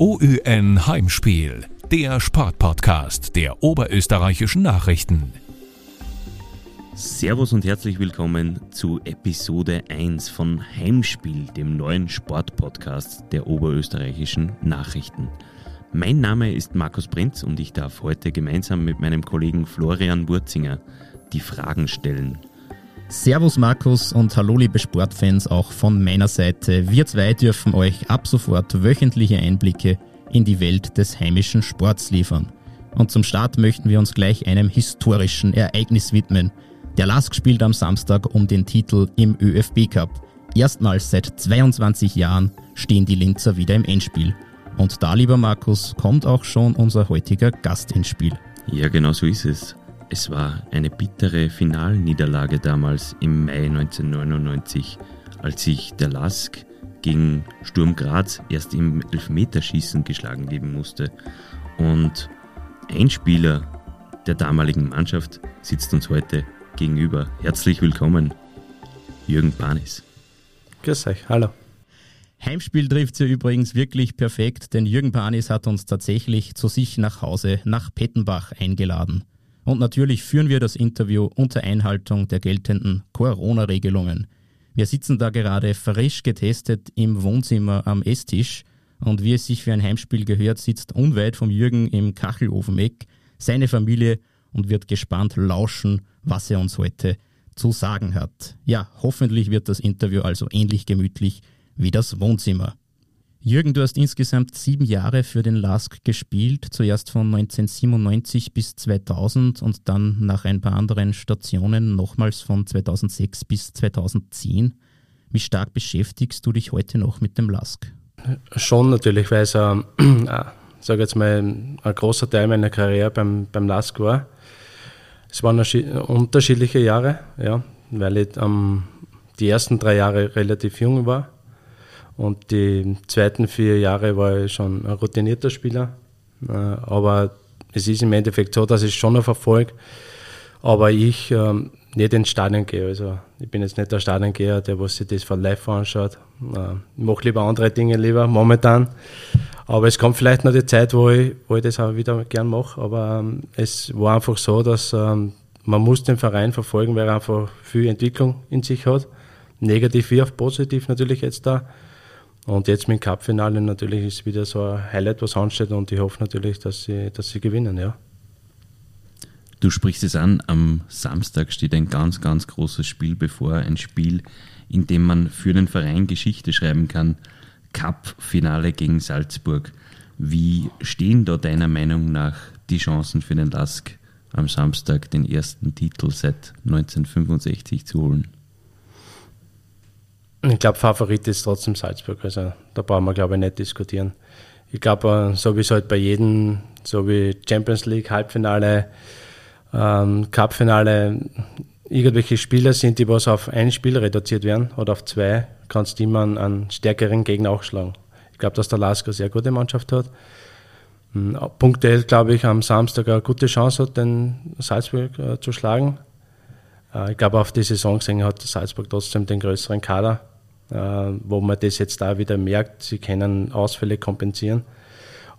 OÜN Heimspiel, der Sportpodcast der oberösterreichischen Nachrichten. Servus und herzlich willkommen zu Episode 1 von Heimspiel, dem neuen Sportpodcast der oberösterreichischen Nachrichten. Mein Name ist Markus Prinz und ich darf heute gemeinsam mit meinem Kollegen Florian Wurzinger die Fragen stellen. Servus Markus und hallo liebe Sportfans auch von meiner Seite. Wir zwei dürfen euch ab sofort wöchentliche Einblicke in die Welt des heimischen Sports liefern. Und zum Start möchten wir uns gleich einem historischen Ereignis widmen. Der LASK spielt am Samstag um den Titel im ÖFB Cup. Erstmals seit 22 Jahren stehen die Linzer wieder im Endspiel. Und da, lieber Markus, kommt auch schon unser heutiger Gast ins Spiel. Ja, genau so ist es. Es war eine bittere Finalniederlage damals im Mai 1999, als sich der Lask gegen Sturm Graz erst im Elfmeterschießen geschlagen geben musste. Und ein Spieler der damaligen Mannschaft sitzt uns heute gegenüber. Herzlich willkommen, Jürgen Panis. Grüß euch, hallo. Heimspiel trifft sie übrigens wirklich perfekt, denn Jürgen Panis hat uns tatsächlich zu sich nach Hause nach Pettenbach eingeladen. Und natürlich führen wir das Interview unter Einhaltung der geltenden Corona-Regelungen. Wir sitzen da gerade frisch getestet im Wohnzimmer am Esstisch und wie es sich für ein Heimspiel gehört, sitzt unweit vom Jürgen im Kachelofeneck seine Familie und wird gespannt lauschen, was er uns heute zu sagen hat. Ja, hoffentlich wird das Interview also ähnlich gemütlich wie das Wohnzimmer. Jürgen, du hast insgesamt sieben Jahre für den LASK gespielt, zuerst von 1997 bis 2000 und dann nach ein paar anderen Stationen nochmals von 2006 bis 2010. Wie stark beschäftigst du dich heute noch mit dem LASK? Schon natürlich, weil es, äh, äh sage jetzt mal, ein großer Teil meiner Karriere beim, beim LASK war. Es waren unterschiedliche Jahre, ja, weil ich ähm, die ersten drei Jahre relativ jung war und die zweiten vier Jahre war ich schon ein routinierter Spieler. Äh, aber es ist im Endeffekt so, dass ich schon noch verfolge, aber ich ähm, nicht ins Stadion gehe. Also ich bin jetzt nicht der Stadiongeher, der was sich das von live anschaut. Äh, ich mache lieber andere Dinge lieber momentan. Aber es kommt vielleicht noch die Zeit, wo ich, wo ich das auch wieder gern mache. Aber ähm, es war einfach so, dass ähm, man muss den Verein verfolgen, weil er einfach viel Entwicklung in sich hat. Negativ wie auch positiv natürlich jetzt da. Und jetzt mit dem Cup-Finale natürlich ist wieder so ein Highlight, was ansteht und ich hoffe natürlich, dass sie, dass sie gewinnen, ja. Du sprichst es an, am Samstag steht ein ganz, ganz großes Spiel bevor. Ein Spiel, in dem man für den Verein Geschichte schreiben kann. Cup-Finale gegen Salzburg. Wie stehen da deiner Meinung nach die Chancen für den Lask am Samstag den ersten Titel seit 1965 zu holen? Ich glaube, Favorit ist trotzdem Salzburg. Also da brauchen wir, glaube ich, nicht diskutieren. Ich glaube, äh, so wie es halt bei jedem, so wie Champions League, Halbfinale, ähm, Cupfinale, irgendwelche Spieler sind, die was auf ein Spiel reduziert werden oder auf zwei, kannst du immer einen, stärkeren Gegner auch schlagen. Ich glaube, dass der Lasker sehr gute Mannschaft hat. Hm, punktuell, glaube ich, am Samstag eine gute Chance hat, den Salzburg äh, zu schlagen. Äh, ich glaube, auf die Saison gesehen hat Salzburg trotzdem den größeren Kader, äh, wo man das jetzt da wieder merkt. Sie können Ausfälle kompensieren.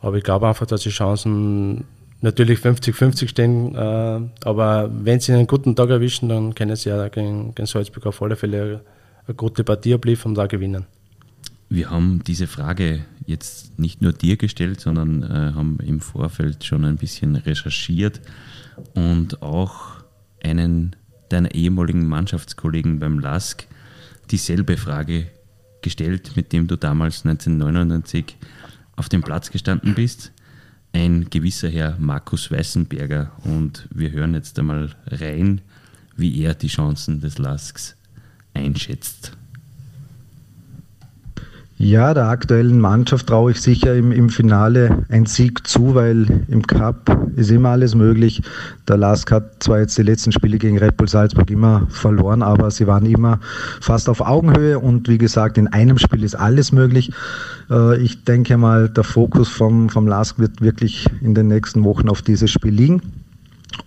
Aber ich glaube einfach, dass die Chancen natürlich 50-50 stehen. Äh, aber wenn sie einen guten Tag erwischen, dann können sie ja gegen, Salzburg auf alle Fälle eine gute Partie abliefern und da gewinnen. Wir haben diese Frage jetzt nicht nur dir gestellt, sondern haben im Vorfeld schon ein bisschen recherchiert und auch einen deiner ehemaligen Mannschaftskollegen beim LASK dieselbe Frage gestellt, mit dem du damals 1999 auf dem Platz gestanden bist. Ein gewisser Herr Markus Weißenberger. Und wir hören jetzt einmal rein, wie er die Chancen des LASKs einschätzt. Ja, der aktuellen Mannschaft traue ich sicher im, im Finale ein Sieg zu, weil im Cup ist immer alles möglich. Der Lask hat zwar jetzt die letzten Spiele gegen Red Bull Salzburg immer verloren, aber sie waren immer fast auf Augenhöhe und wie gesagt, in einem Spiel ist alles möglich. Äh, ich denke mal, der Fokus vom, vom Lask wird wirklich in den nächsten Wochen auf dieses Spiel liegen.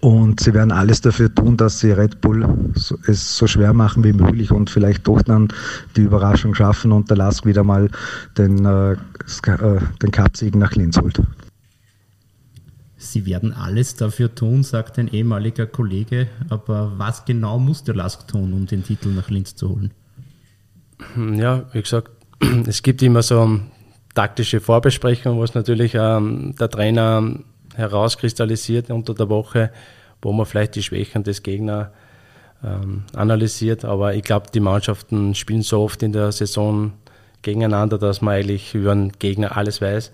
Und sie werden alles dafür tun, dass sie Red Bull es so schwer machen wie möglich und vielleicht doch dann die Überraschung schaffen und der Lask wieder mal den, äh, äh den Cupsieg nach Linz holt. Sie werden alles dafür tun, sagt ein ehemaliger Kollege. Aber was genau muss der Lask tun, um den Titel nach Linz zu holen? Ja, wie gesagt, es gibt immer so taktische Vorbesprechungen, was natürlich ähm, der Trainer herauskristallisiert unter der Woche, wo man vielleicht die Schwächen des Gegners ähm, analysiert. Aber ich glaube, die Mannschaften spielen so oft in der Saison gegeneinander, dass man eigentlich über den Gegner alles weiß.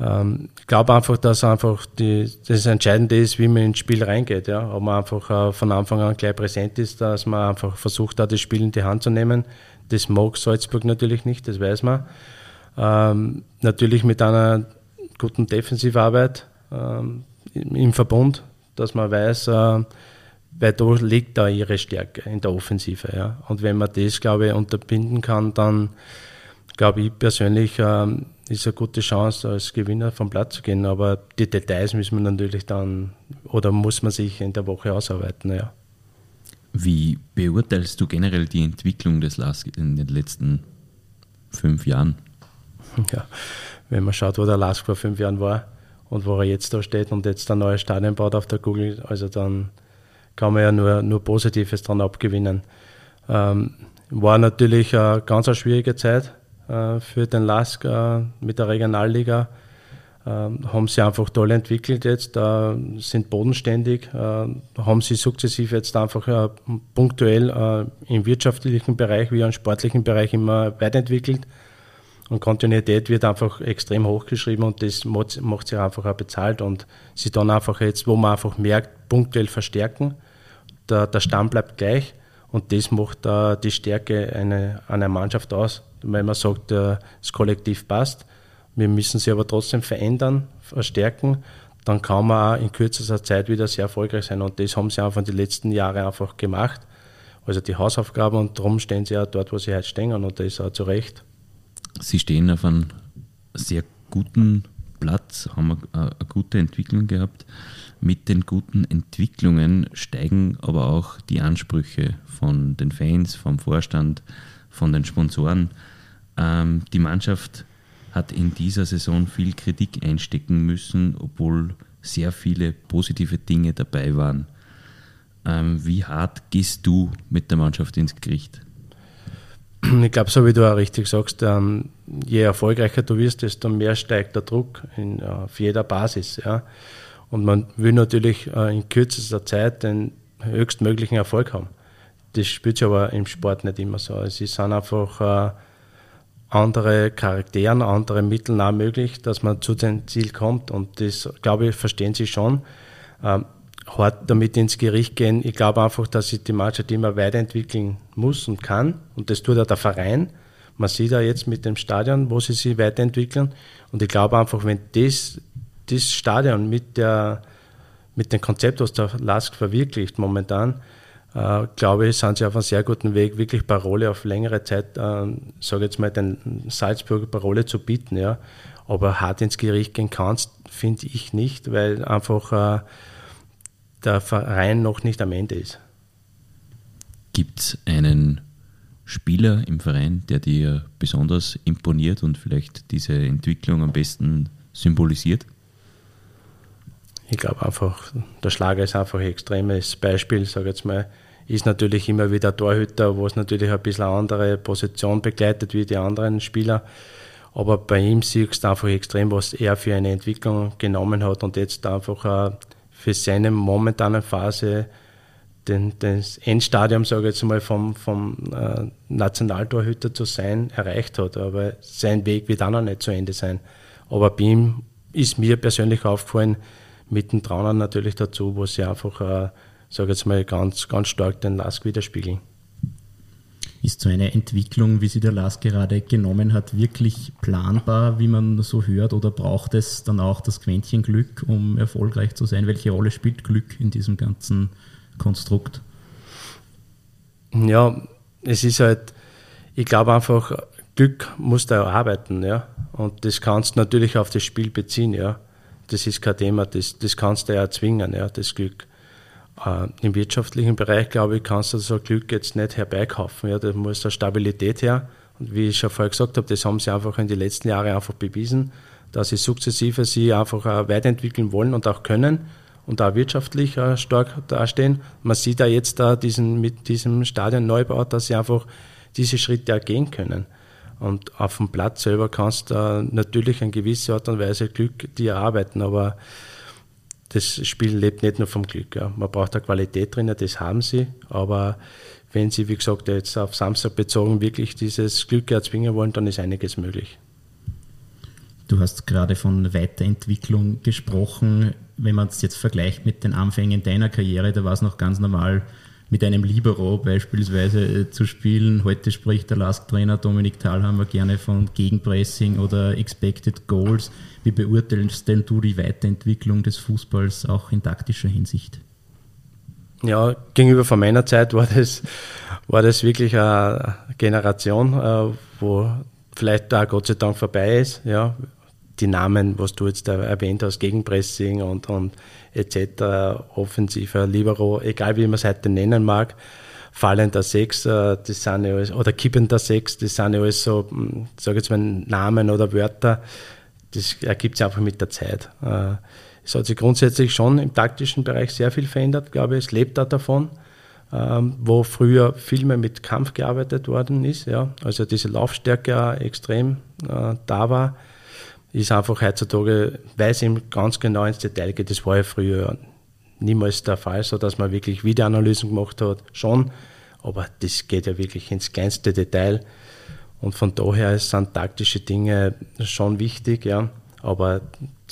Ähm, ich glaube einfach, dass einfach die, das Entscheidende ist, wie man ins Spiel reingeht. Ja? Ob man einfach äh, von Anfang an gleich präsent ist, dass man einfach versucht, da das Spiel in die Hand zu nehmen. Das mag Salzburg natürlich nicht, das weiß man. Ähm, natürlich mit einer guten Defensivarbeit im Verbund, dass man weiß, äh, weil da liegt da ihre Stärke in der Offensive. Ja. Und wenn man das, glaube ich, unterbinden kann, dann glaube ich persönlich, ähm, ist eine gute Chance, als Gewinner vom Platz zu gehen. Aber die Details müssen wir natürlich dann oder muss man sich in der Woche ausarbeiten. Ja. Wie beurteilst du generell die Entwicklung des LASK in den letzten fünf Jahren? Ja, wenn man schaut, wo der LASK vor fünf Jahren war, und wo er jetzt da steht und jetzt ein neues Stadion baut auf der Google, also dann kann man ja nur, nur Positives dran abgewinnen. Ähm, war natürlich eine ganz eine schwierige Zeit äh, für den LASK äh, mit der Regionalliga. Äh, haben sie einfach toll entwickelt jetzt, äh, sind bodenständig, äh, haben sie sukzessiv jetzt einfach äh, punktuell im wirtschaftlichen Bereich wie im sportlichen Bereich immer weiterentwickelt. Und Kontinuität wird einfach extrem hochgeschrieben und das macht sich einfach auch bezahlt und sie dann einfach jetzt, wo man einfach merkt, punktuell verstärken. Der, der Stamm bleibt gleich und das macht uh, die Stärke eine, einer Mannschaft aus, weil man sagt, uh, das Kollektiv passt. Wir müssen sie aber trotzdem verändern, verstärken. Dann kann man auch in kürzester Zeit wieder sehr erfolgreich sein und das haben sie einfach in den letzten Jahren einfach gemacht. Also die Hausaufgaben und darum stehen sie auch dort, wo sie heute stehen und das ist auch zu Recht. Sie stehen auf einem sehr guten Platz, haben eine, eine gute Entwicklung gehabt. Mit den guten Entwicklungen steigen aber auch die Ansprüche von den Fans, vom Vorstand, von den Sponsoren. Ähm, die Mannschaft hat in dieser Saison viel Kritik einstecken müssen, obwohl sehr viele positive Dinge dabei waren. Ähm, wie hart gehst du mit der Mannschaft ins Gericht? Ich glaube, so wie du auch richtig sagst, ähm, je erfolgreicher du wirst, desto mehr steigt der Druck in, äh, auf jeder Basis. Ja. Und man will natürlich äh, in kürzester Zeit den höchstmöglichen Erfolg haben. Das spürt sich aber im Sport nicht immer so. Es sind einfach äh, andere Charakteren, andere Mittel auch möglich, dass man zu dem Ziel kommt. Und das, glaube ich, verstehen sie schon. Ähm, hart damit ins Gericht gehen. Ich glaube einfach, dass sich die Mannschaft immer weiterentwickeln muss und kann. Und das tut auch der Verein. Man sieht ja jetzt mit dem Stadion, wo sie sich weiterentwickeln. Und ich glaube einfach, wenn das, das Stadion mit, der, mit dem Konzept, was der LASK verwirklicht momentan, äh, glaube ich, sind sie auf einem sehr guten Weg, wirklich Parole auf längere Zeit, äh, sage jetzt mal, den Salzburger Parole zu bieten. Ja. Aber hart ins Gericht gehen kannst, finde ich nicht, weil einfach äh, der Verein noch nicht am Ende ist. Gibt es einen Spieler im Verein, der dir besonders imponiert und vielleicht diese Entwicklung am besten symbolisiert? Ich glaube einfach, der Schlager ist einfach ein extremes Beispiel, sage jetzt mal. Ist natürlich immer wieder Torhüter, wo es natürlich ein bisschen eine andere Position begleitet wie die anderen Spieler. Aber bei ihm siehst du einfach extrem, was er für eine Entwicklung genommen hat und jetzt einfach für seine momentane Phase den, das Endstadium, sage ich jetzt mal, vom, vom äh, Nationaltorhüter zu sein, erreicht hat. Aber sein Weg wird auch noch nicht zu Ende sein. Aber bei ihm ist mir persönlich aufgefallen, mit dem Trainer natürlich dazu, wo sie einfach, äh, sage ich jetzt mal, ganz, ganz stark den Lask widerspiegeln. Ist so eine Entwicklung, wie sie der Lars gerade genommen hat, wirklich planbar, wie man so hört, oder braucht es dann auch das Quäntchen Glück, um erfolgreich zu sein? Welche Rolle spielt Glück in diesem ganzen Konstrukt? Ja, es ist halt, ich glaube einfach, Glück muss da arbeiten, ja. Und das kannst du natürlich auf das Spiel beziehen, ja. das ist kein Thema, das, das kannst du ja erzwingen, ja, das Glück. Äh, Im wirtschaftlichen Bereich, glaube ich, kannst du so Glück jetzt nicht herbeikaufen. Ja, da muss da Stabilität her. Und wie ich schon vorher gesagt habe, das haben sie einfach in den letzten Jahren einfach bewiesen, dass sie sukzessive sie einfach weiterentwickeln wollen und auch können und auch wirtschaftlich stark dastehen. Man sieht ja jetzt da diesen, mit diesem Stadionneubau, dass sie einfach diese Schritte auch gehen können. Und auf dem Platz selber kannst du natürlich in gewisser Art und Weise Glück dir erarbeiten, aber das Spiel lebt nicht nur vom Glück. Ja. Man braucht eine Qualität drin, das haben sie, aber wenn sie, wie gesagt, jetzt auf Samstag bezogen wirklich dieses Glück erzwingen wollen, dann ist einiges möglich. Du hast gerade von Weiterentwicklung gesprochen. Wenn man es jetzt vergleicht mit den Anfängen deiner Karriere, da war es noch ganz normal, mit einem Libero beispielsweise äh, zu spielen. Heute spricht der Lask-Trainer Dominik Thalhammer gerne von Gegenpressing oder Expected Goals. Wie beurteilst denn du die Weiterentwicklung des Fußballs auch in taktischer Hinsicht? Ja, gegenüber von meiner Zeit war das, war das wirklich eine Generation, äh, wo vielleicht da Gott sei Dank vorbei ist. Ja, die Namen, was du jetzt erwähnt hast, Gegenpressing und, und etc., offensiver Libero, egal wie man es heute nennen mag, fallender Sechs, äh, das sind ja alles, oder kippender Sechs, das sind ja alles so, hm, sage jetzt mal, Namen oder Wörter, das ergibt sich einfach mit der Zeit. Äh, es hat sich grundsätzlich schon im taktischen Bereich sehr viel verändert, glaube ich, es lebt da davon. Ähm, wo früher viel mehr mit Kampf gearbeitet worden ist, ja, also diese Laufstärke extrem äh, da war ist einfach heutzutage, weil es ihm ganz genau ins Detail geht. Das war ja früher niemals der Fall, so dass man wirklich Videoanalysen gemacht hat, schon. Aber das geht ja wirklich ins kleinste Detail. Und von daher sind taktische Dinge schon wichtig, ja. Aber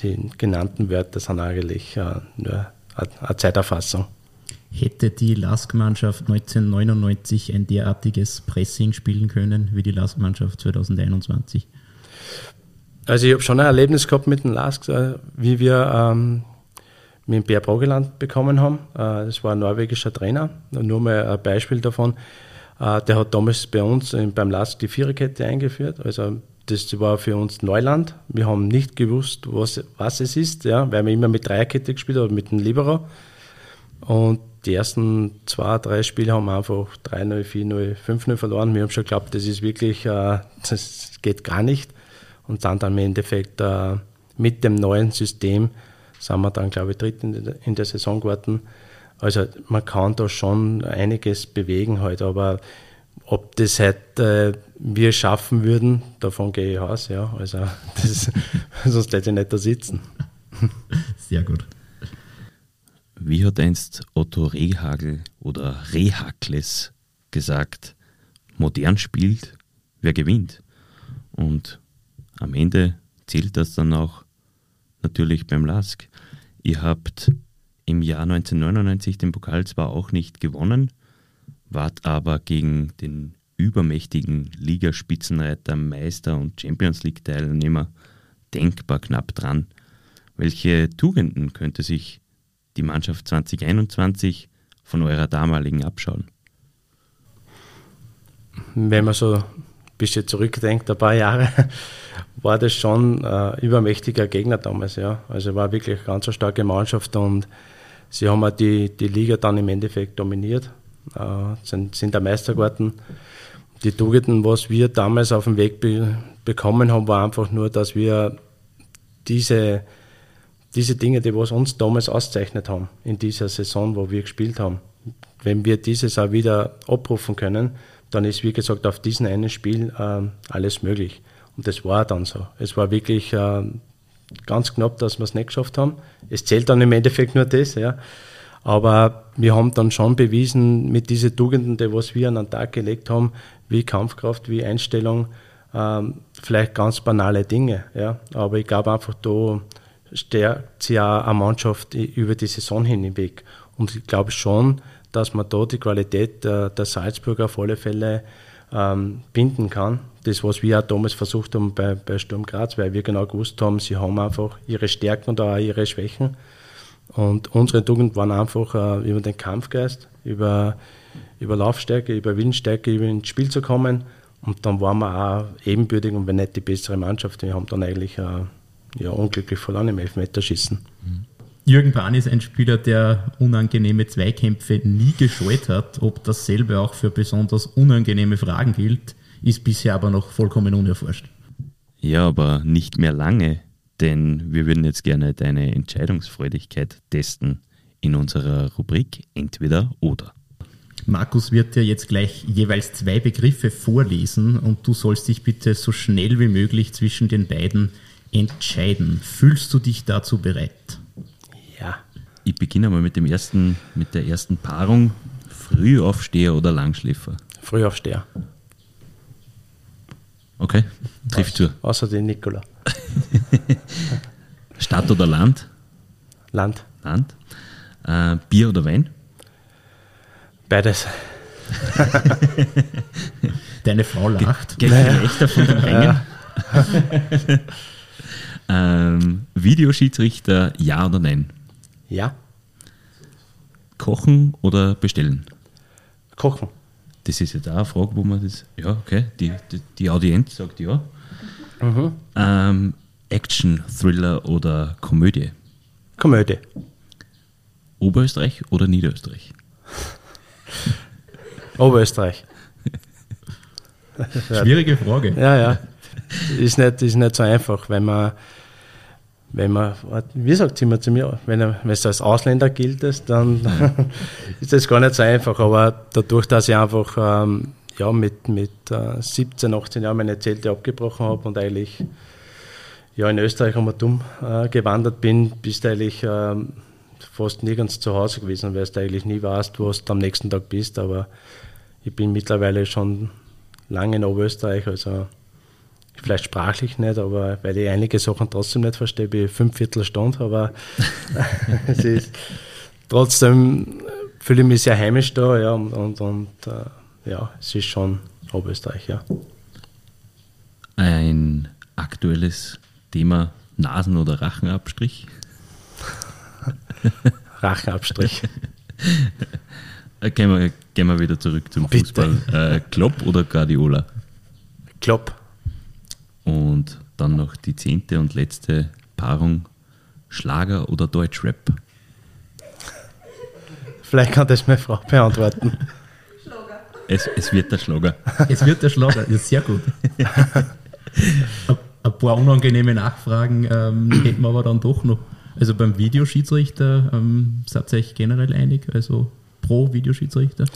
die genannten Wörter sind eigentlich äh, nur eine Zeiterfassung. Hätte die Lask-Mannschaft 1999 ein derartiges Pressing spielen können wie die Lask-Mannschaft 2021? Also ich habe schon ein Erlebnis gehabt mit dem Lask, äh, wie wir ähm, mit dem Bär Brogeland bekommen haben. Äh, das war ein norwegischer Trainer. Nur mal ein Beispiel davon. Äh, der hat damals bei uns beim Lask die Viererkette eingeführt. Also das war für uns Neuland. Wir haben nicht gewusst, was, was es ist, ja, weil wir immer mit Dreierkette gespielt haben, mit dem Libero. Und die ersten zwei, drei Spiele haben wir einfach 3-0, 4-0, 5-0 verloren. Wir haben schon geglaubt, das ist wirklich, das geht gar nicht und sind dann im Endeffekt äh, mit dem neuen System, sind wir dann, glaube ich, dritt in der Saison geworden. Also man kann da schon einiges bewegen heute, aber ob das halt äh, wir schaffen würden, davon gehe ich aus, ja. Also das, sonst hätte ich nicht da sitzen. Sehr gut. Wie hat einst Otto Rehagel oder Rehakles gesagt, modern spielt, wer gewinnt? Und am Ende zählt das dann auch natürlich beim LASK. Ihr habt im Jahr 1999 den Pokal zwar auch nicht gewonnen, wart aber gegen den übermächtigen Ligaspitzenreiter, Meister und Champions League-Teilnehmer denkbar knapp dran. Welche Tugenden könnte sich die Mannschaft 2021 von eurer damaligen abschauen? Wenn man so ein bisschen zurückdenkt, ein paar Jahre, war das schon ein äh, übermächtiger Gegner damals. Ja. Also war wirklich eine ganz starke Mannschaft und sie haben auch die, die Liga dann im Endeffekt dominiert, äh, sind, sind der Meister geworden. Die Tugenden, was wir damals auf dem Weg be bekommen haben, war einfach nur, dass wir diese, diese Dinge, die was uns damals auszeichnet haben, in dieser Saison, wo wir gespielt haben, wenn wir dieses auch wieder abrufen können, dann ist, wie gesagt, auf diesem einen Spiel äh, alles möglich. Und das war dann so. Es war wirklich äh, ganz knapp, dass wir es nicht geschafft haben. Es zählt dann im Endeffekt nur das, ja. Aber wir haben dann schon bewiesen, mit diesen Tugenden, die was wir an den Tag gelegt haben, wie Kampfkraft, wie Einstellung, ähm, vielleicht ganz banale Dinge, ja. Aber ich glaube einfach, da stärkt sich auch eine Mannschaft über die Saison hinweg. Und ich glaube schon, dass man da die Qualität der, der Salzburger auf alle Fälle ähm, binden kann das, was wir auch damals versucht haben bei, bei Sturm Graz, weil wir genau gewusst haben, sie haben einfach ihre Stärken und auch ihre Schwächen. Und unsere Tugend waren einfach äh, über den Kampfgeist, über, über Laufstärke, über Willensstärke, über ins Spiel zu kommen. Und dann waren wir auch ebenbürtig und wenn nicht die bessere Mannschaft. Wir haben dann eigentlich äh, ja, unglücklich verloren im Elfmeterschießen. Jürgen Bahn ist ein Spieler, der unangenehme Zweikämpfe nie gescheut hat. Ob dasselbe auch für besonders unangenehme Fragen gilt, ist bisher aber noch vollkommen unerforscht. Ja, aber nicht mehr lange, denn wir würden jetzt gerne deine Entscheidungsfreudigkeit testen in unserer Rubrik Entweder oder. Markus wird dir jetzt gleich jeweils zwei Begriffe vorlesen und du sollst dich bitte so schnell wie möglich zwischen den beiden entscheiden. Fühlst du dich dazu bereit? Ja, Ich beginne mal mit dem ersten, mit der ersten Paarung. Frühaufsteher oder Langschläfer? Frühaufsteher. Okay, trifft zu. Außer den Nikola. Stadt oder Land? Land. Land. Äh, Bier oder Wein? Beides. Deine Frau lacht. Gelächter von den Rängen. ähm, Videoschiedsrichter, ja oder nein? Ja. Kochen oder bestellen? Kochen. Das ist jetzt auch eine Frage, wo man das. Ja, okay, die, die, die Audienz sagt ja. Ähm, Action, Thriller oder Komödie? Komödie. Oberösterreich oder Niederösterreich? Oberösterreich. Schwierige Frage. Ja, ja. Ist nicht, ist nicht so einfach, wenn man, wenn man, wie sagt sie immer zu mir, wenn, es als Ausländer gilt, dann ist das gar nicht so einfach. Aber dadurch, dass ich einfach ähm, ja, mit, mit äh, 17, 18 Jahren meine Zelte abgebrochen habe und eigentlich ja, in Österreich einmal dumm äh, gewandert bin, bist du eigentlich ähm, fast nirgends zu Hause gewesen, weil du eigentlich nie weißt, wo du am nächsten Tag bist. Aber ich bin mittlerweile schon lange in Oberösterreich, also vielleicht sprachlich nicht, aber weil ich einige Sachen trotzdem nicht verstehe, bin ich fünf Viertelstunde, aber es ist trotzdem fühle ich mich sehr heimisch da, ja, und, und, und äh, ja, es ist schon Oberösterreich, ja. Ein aktuelles Thema Nasen- oder Rachenabstrich? Rachenabstrich. Äh, Gehen wir, gehen wir wieder zurück zum Bitte. Fußball. Äh, Klopp oder Guardiola? Klopp. Und dann noch die zehnte und letzte Paarung Schlager oder Deutschrap? Vielleicht kann das meine Frau beantworten. Es, es wird der Schlager. Es wird der Schlager, ja, sehr gut. Ein- Ein paar unangenehme Nachfragen ähm, hätten wir aber dann doch noch. Also beim Videoschiedsrichter ähm, seid ihr euch generell einig, also pro Videoschiedsrichter?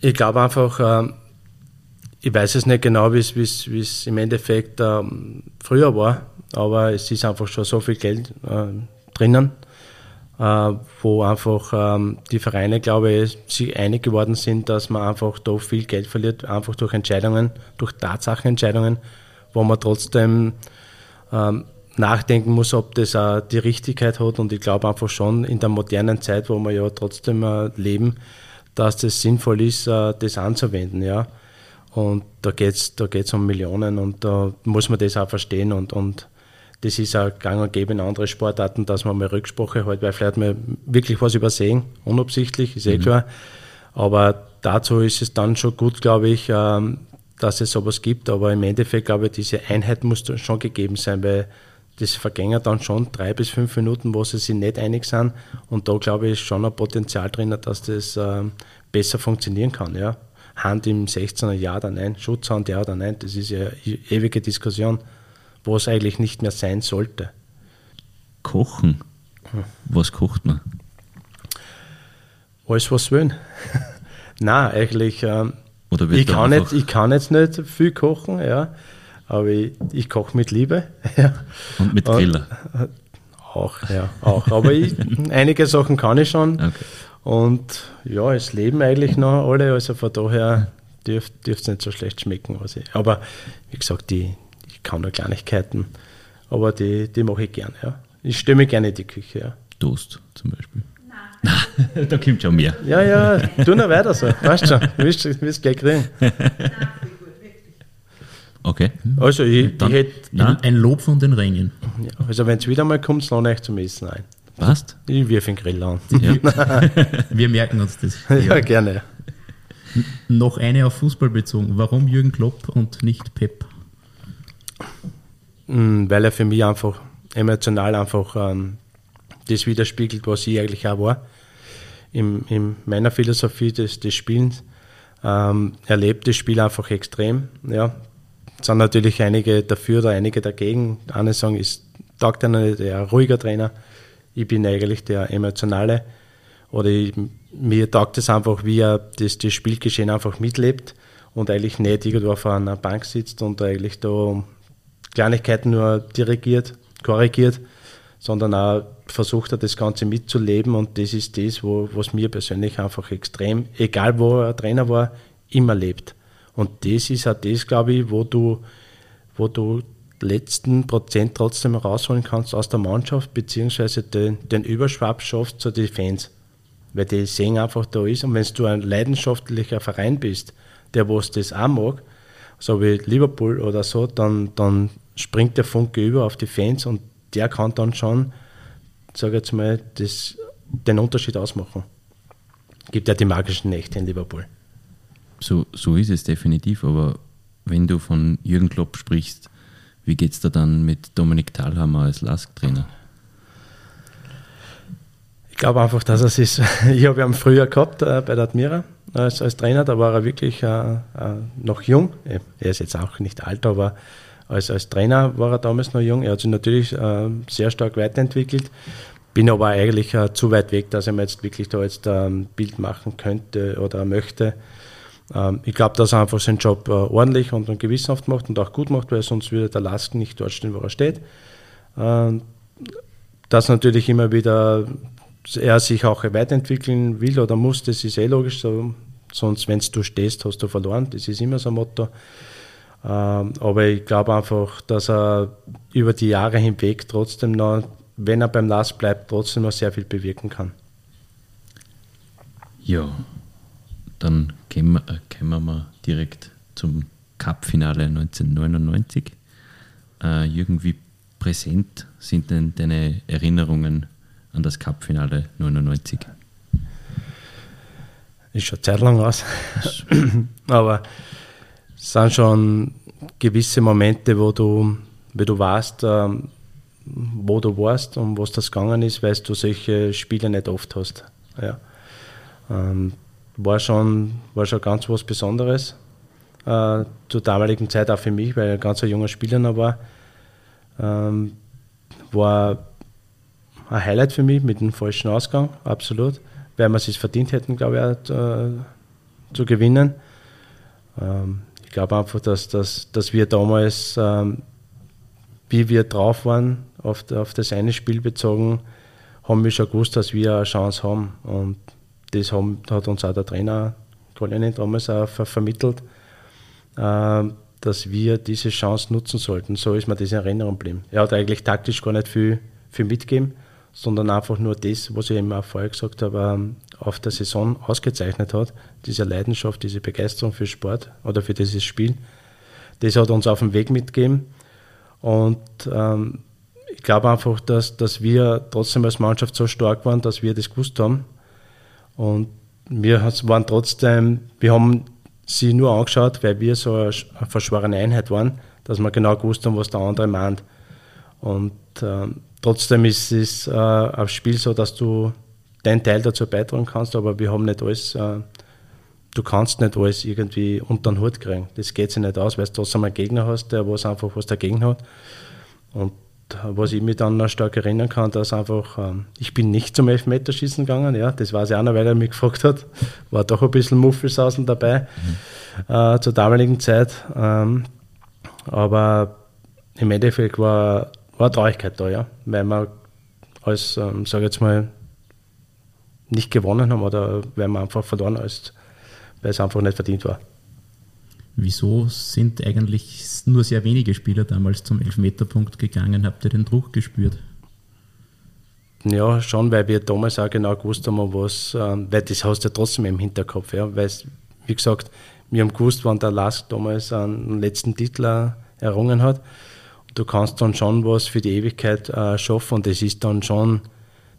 Ich glaube einfach, ähm, ich weiß es nicht genau, wie es- im Endeffekt ähm, früher war, aber es ist einfach schon so viel Geld äh, drinnen, äh, wo einfach ähm, die Vereine, glaube ich, sich einig geworden sind, dass man einfach da viel Geld verliert, einfach durch Entscheidungen, durch Tatsachenentscheidungen, wo man trotzdem ähm, nachdenken muss, ob das auch die Richtigkeit hat. Und ich glaube einfach schon in der modernen Zeit, wo wir ja trotzdem äh, leben, dass das sinnvoll ist, äh, das anzuwenden. Ja. Und da geht es da geht's um Millionen und da muss man das auch verstehen. Und, und das ist auch gang und gäbe in anderen Sportarten, dass man mal Rücksprache hat, weil vielleicht mal wirklich was übersehen, unabsichtlich, ist eh klar. Aber dazu ist es dann schon gut, glaube ich, ähm, dass es sowas gibt. Aber im Endeffekt, glaube ich, diese Einheit muss schon gegeben sein, weil das vergängen dann schon drei bis fünf Minuten, wo sie sich nicht einig sind. Und da, glaube ich, ist schon ein Potenzial drin, dass das ähm, besser funktionieren kann. Ja. Hand im 16er ja oder nein, Schutzhand ja oder nein, das ist ja e- ewige Diskussion, wo es eigentlich nicht mehr sein sollte. Kochen. Was kocht man? Alles, was wollen. Nein, eigentlich, ähm, ich, kann nicht, ich kann jetzt nicht viel kochen, ja, aber ich, ich koche mit Liebe. Ja. Und mit Griller. Auch, ja, auch. Aber ich, einige Sachen kann ich schon. Okay. Und ja, es leben eigentlich noch alle, also von daher dürfte es nicht so schlecht schmecken. Was ich, aber wie gesagt, die, ich kann nur Kleinigkeiten, aber die, die mache ich gerne. Ja. Ich stelle mich gerne in die Küche. Ja, Toast zum Beispiel. Nein. da kommt schon mehr. ja, ja tu noch weiter so. Weißt schon, wirst du wirst gleich kriegen. Okay. Also, ich, Dann- ich hätte, Nein, Ein Lob von den Rängen. ja, also wenn es wieder mal kommt, lade ich zum Essen ein. Passt. Ich wirf den Grill an. Ja. Wir merken uns das. Ja, gerne. Noch eine auf Fußball bezogen. Warum Jürgen Klopp und nicht Pep? Mm, Weil er für mich einfach emotional einfach ähm, das widerspiegelt, was ich eigentlich auch war. In, in meiner Philosophie des, des Spielens ähm, erlebt das Spiel einfach extrem. Ja. Es sind natürlich einige dafür oder einige dagegen. Eine sagen, ist taugt einer der ruhiger Trainer. Ich bin eigentlich der emotionale. Oder ich, mir taugt es einfach, wie er das, das Spielgeschehen einfach mitlebt und eigentlich nicht irgendwo auf einer Bank sitzt und eigentlich da Kleinigkeiten nur dirigiert, korrigiert, sondern auch versucht er das Ganze mitzuleben und das ist das, wo, was mir persönlich einfach extrem, egal wo er Trainer war, immer lebt. Und das ist auch das, glaube ich, wo du, wo du letzten Prozent trotzdem rausholen kannst aus der Mannschaft, beziehungsweise den, den Überschwapp schaffst zu den Fans. Weil die sehen einfach da ist. Und wenn du ein leidenschaftlicher Verein bist, der was das auch mag, so wie Liverpool oder so, dann, dann springt der Funke über auf die Fans und der kann dann schon, sage ich jetzt mal, das, den Unterschied ausmachen. Gibt ja die magischen Nächte in Liverpool. So, so ist es definitiv, aber wenn du von Jürgen Klopp sprichst, wie geht es da dann mit Dominik Thalhammer als Lask-Trainer? Ich glaube einfach, dass er sich, ich habe ihn früher gehabt äh, bei der Admira als, als Trainer, da war er wirklich äh, äh, noch jung. Er ist jetzt auch nicht alt, aber als, als Trainer war er damals noch jung. Er hat sich natürlich äh, sehr stark weiterentwickelt. Bin aber eigentlich äh, zu weit weg, dass er mir jetzt wirklich da jetzt ein ähm, Bild machen könnte oder möchte. Ähm, ich glaube, dass er einfach seinen Job äh, ordentlich und, gewissenhaft macht und auch gut macht, weil sonst würde der Lasken nicht dort stehen, wo er steht. Ähm, dass natürlich immer wieder er sich auch weiterentwickeln will oder muss, das ist eh logisch. So, sonst, wenn du stehst, hast du verloren. Das ist immer so ein Motto. Ähm, aber ich glaube einfach, dass er über die Jahre hinweg trotzdem noch, wenn er beim Lass bleibt, trotzdem noch sehr viel bewirken kann. Ja, dann kommen, äh, kommen wir direkt zum Cup-Finale 1999. Äh, Jürgen, wie präsent sind denn deine Erinnerungen an das Cup-Finale 99? Ist schon Zeit lang aus. Aber es sind schon gewisse Momente, wo du, wie du weißt, ähm, wo du warst und was das gegangen ist, weil du solche Spiele nicht oft hast. Ja. Ähm, war, schon, war schon ganz was Besonderes. Äh, zur damaligen Zeit auch für mich, weil ich ein ganz junger Spieler noch war. Ähm, war ein Highlight für mich mit dem falschen Ausgang, absolut, weil wir es verdient hätten, glaube ich, auch, äh, zu gewinnen. Ähm, ich glaube einfach, dass, dass, dass wir damals, ähm, wie wir drauf waren, auf, auf das eine Spiel bezogen, haben wir schon gewusst, dass wir eine Chance haben. Und das haben, hat uns auch der Trainer Colin damals auch ver vermittelt, äh, dass wir diese Chance nutzen sollten. So ist mir das in Erinnerung geblieben. Er hat eigentlich taktisch gar nicht viel, viel mitgegeben sondern einfach nur das, was ich eben auch vorher gesagt habe, ähm, auf der Saison ausgezeichnet hat, diese Leidenschaft, diese Begeisterung für Sport oder für dieses Spiel, das hat uns auf den Weg mitgegeben. Und ähm, ich glaube einfach, dass, dass wir trotzdem als Mannschaft so stark waren, dass wir das gewusst haben. Und wir waren trotzdem, wir haben sie nur angeschaut, weil wir so eine verschworene Einheit waren, dass wir genau gewusst haben, was der andere meint. Und ähm, Trotzdem ist es äh, aufs Spiel so, dass du deinen Teil dazu beitragen kannst, aber wir haben nicht alles, äh, du kannst nicht alles irgendwie unter den Hut kriegen. Das geht sich nicht aus, weil du trotzdem einen Gegner hast, der was einfach was dagegen hat. Und was ich mich dann noch stark erinnern kann, dass einfach, ähm, ich bin nicht zum Elfmeterschießen gegangen, ja, das weiß ich auch noch, weil er mich gefragt hat, war doch ein bisschen Muffelsausen dabei mhm. äh, zur damaligen Zeit. Ähm, aber im Endeffekt war war Traurigkeit da, ja, weil wir als, ähm, sage jetzt mal, nicht gewonnen haben oder weil wir einfach verloren als, weil es einfach nicht verdient war. Wieso sind eigentlich nur sehr wenige Spieler damals zum Elfmeterpunkt gegangen? Habt ihr den Druck gespürt? Ja, schon, weil wir damals auch genau gewusst haben, was, ähm, weil das hast du ja trotzdem im Hinterkopf, ja, weil wie gesagt, wir haben gewusst, wann der Lask damals einen letzten Titel errungen hat du kannst dann schon was für die Ewigkeit äh, schaffen und das ist dann schon,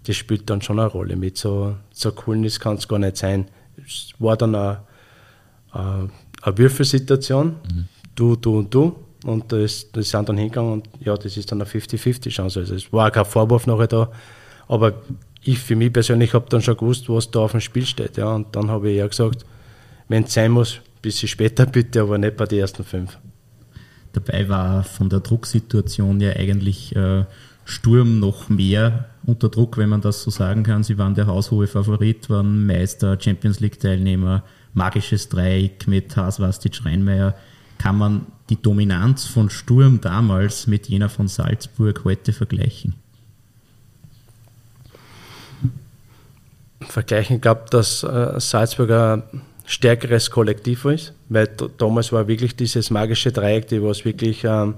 das spielt dann schon eine Rolle mit. So, so Coolness kann es gar nicht sein. Es war dann eine, eine, Würfelsituation, mhm. du, du und du. Und das, das sind dann hingegangen und ja, das ist dann eine 50-50 Chance. Also es war kein Vorwurf nachher da. Aber ich für mich persönlich habe dann schon gewusst, was da auf dem Spiel steht. Ja. Und dann habe ich ja gesagt, wenn es sein muss, ein bisschen später bitte, aber nicht bei den ersten fünf. Dabei war von der Drucksituation ja eigentlich äh, Sturm noch mehr unter Druck, wenn man das so sagen kann. Sie waren der haushohe Favorit, waren Meister, Champions League-Teilnehmer, magisches Dreieck mit Haswastic, Reinmeier. Kann man die Dominanz von Sturm damals mit jener von Salzburg heute vergleichen? Vergleichen, ich glaube, dass äh, Salzburg ein stärkeres Kollektiv ist, weil damals war wirklich dieses magische Dreieck, die was wirklich ähm,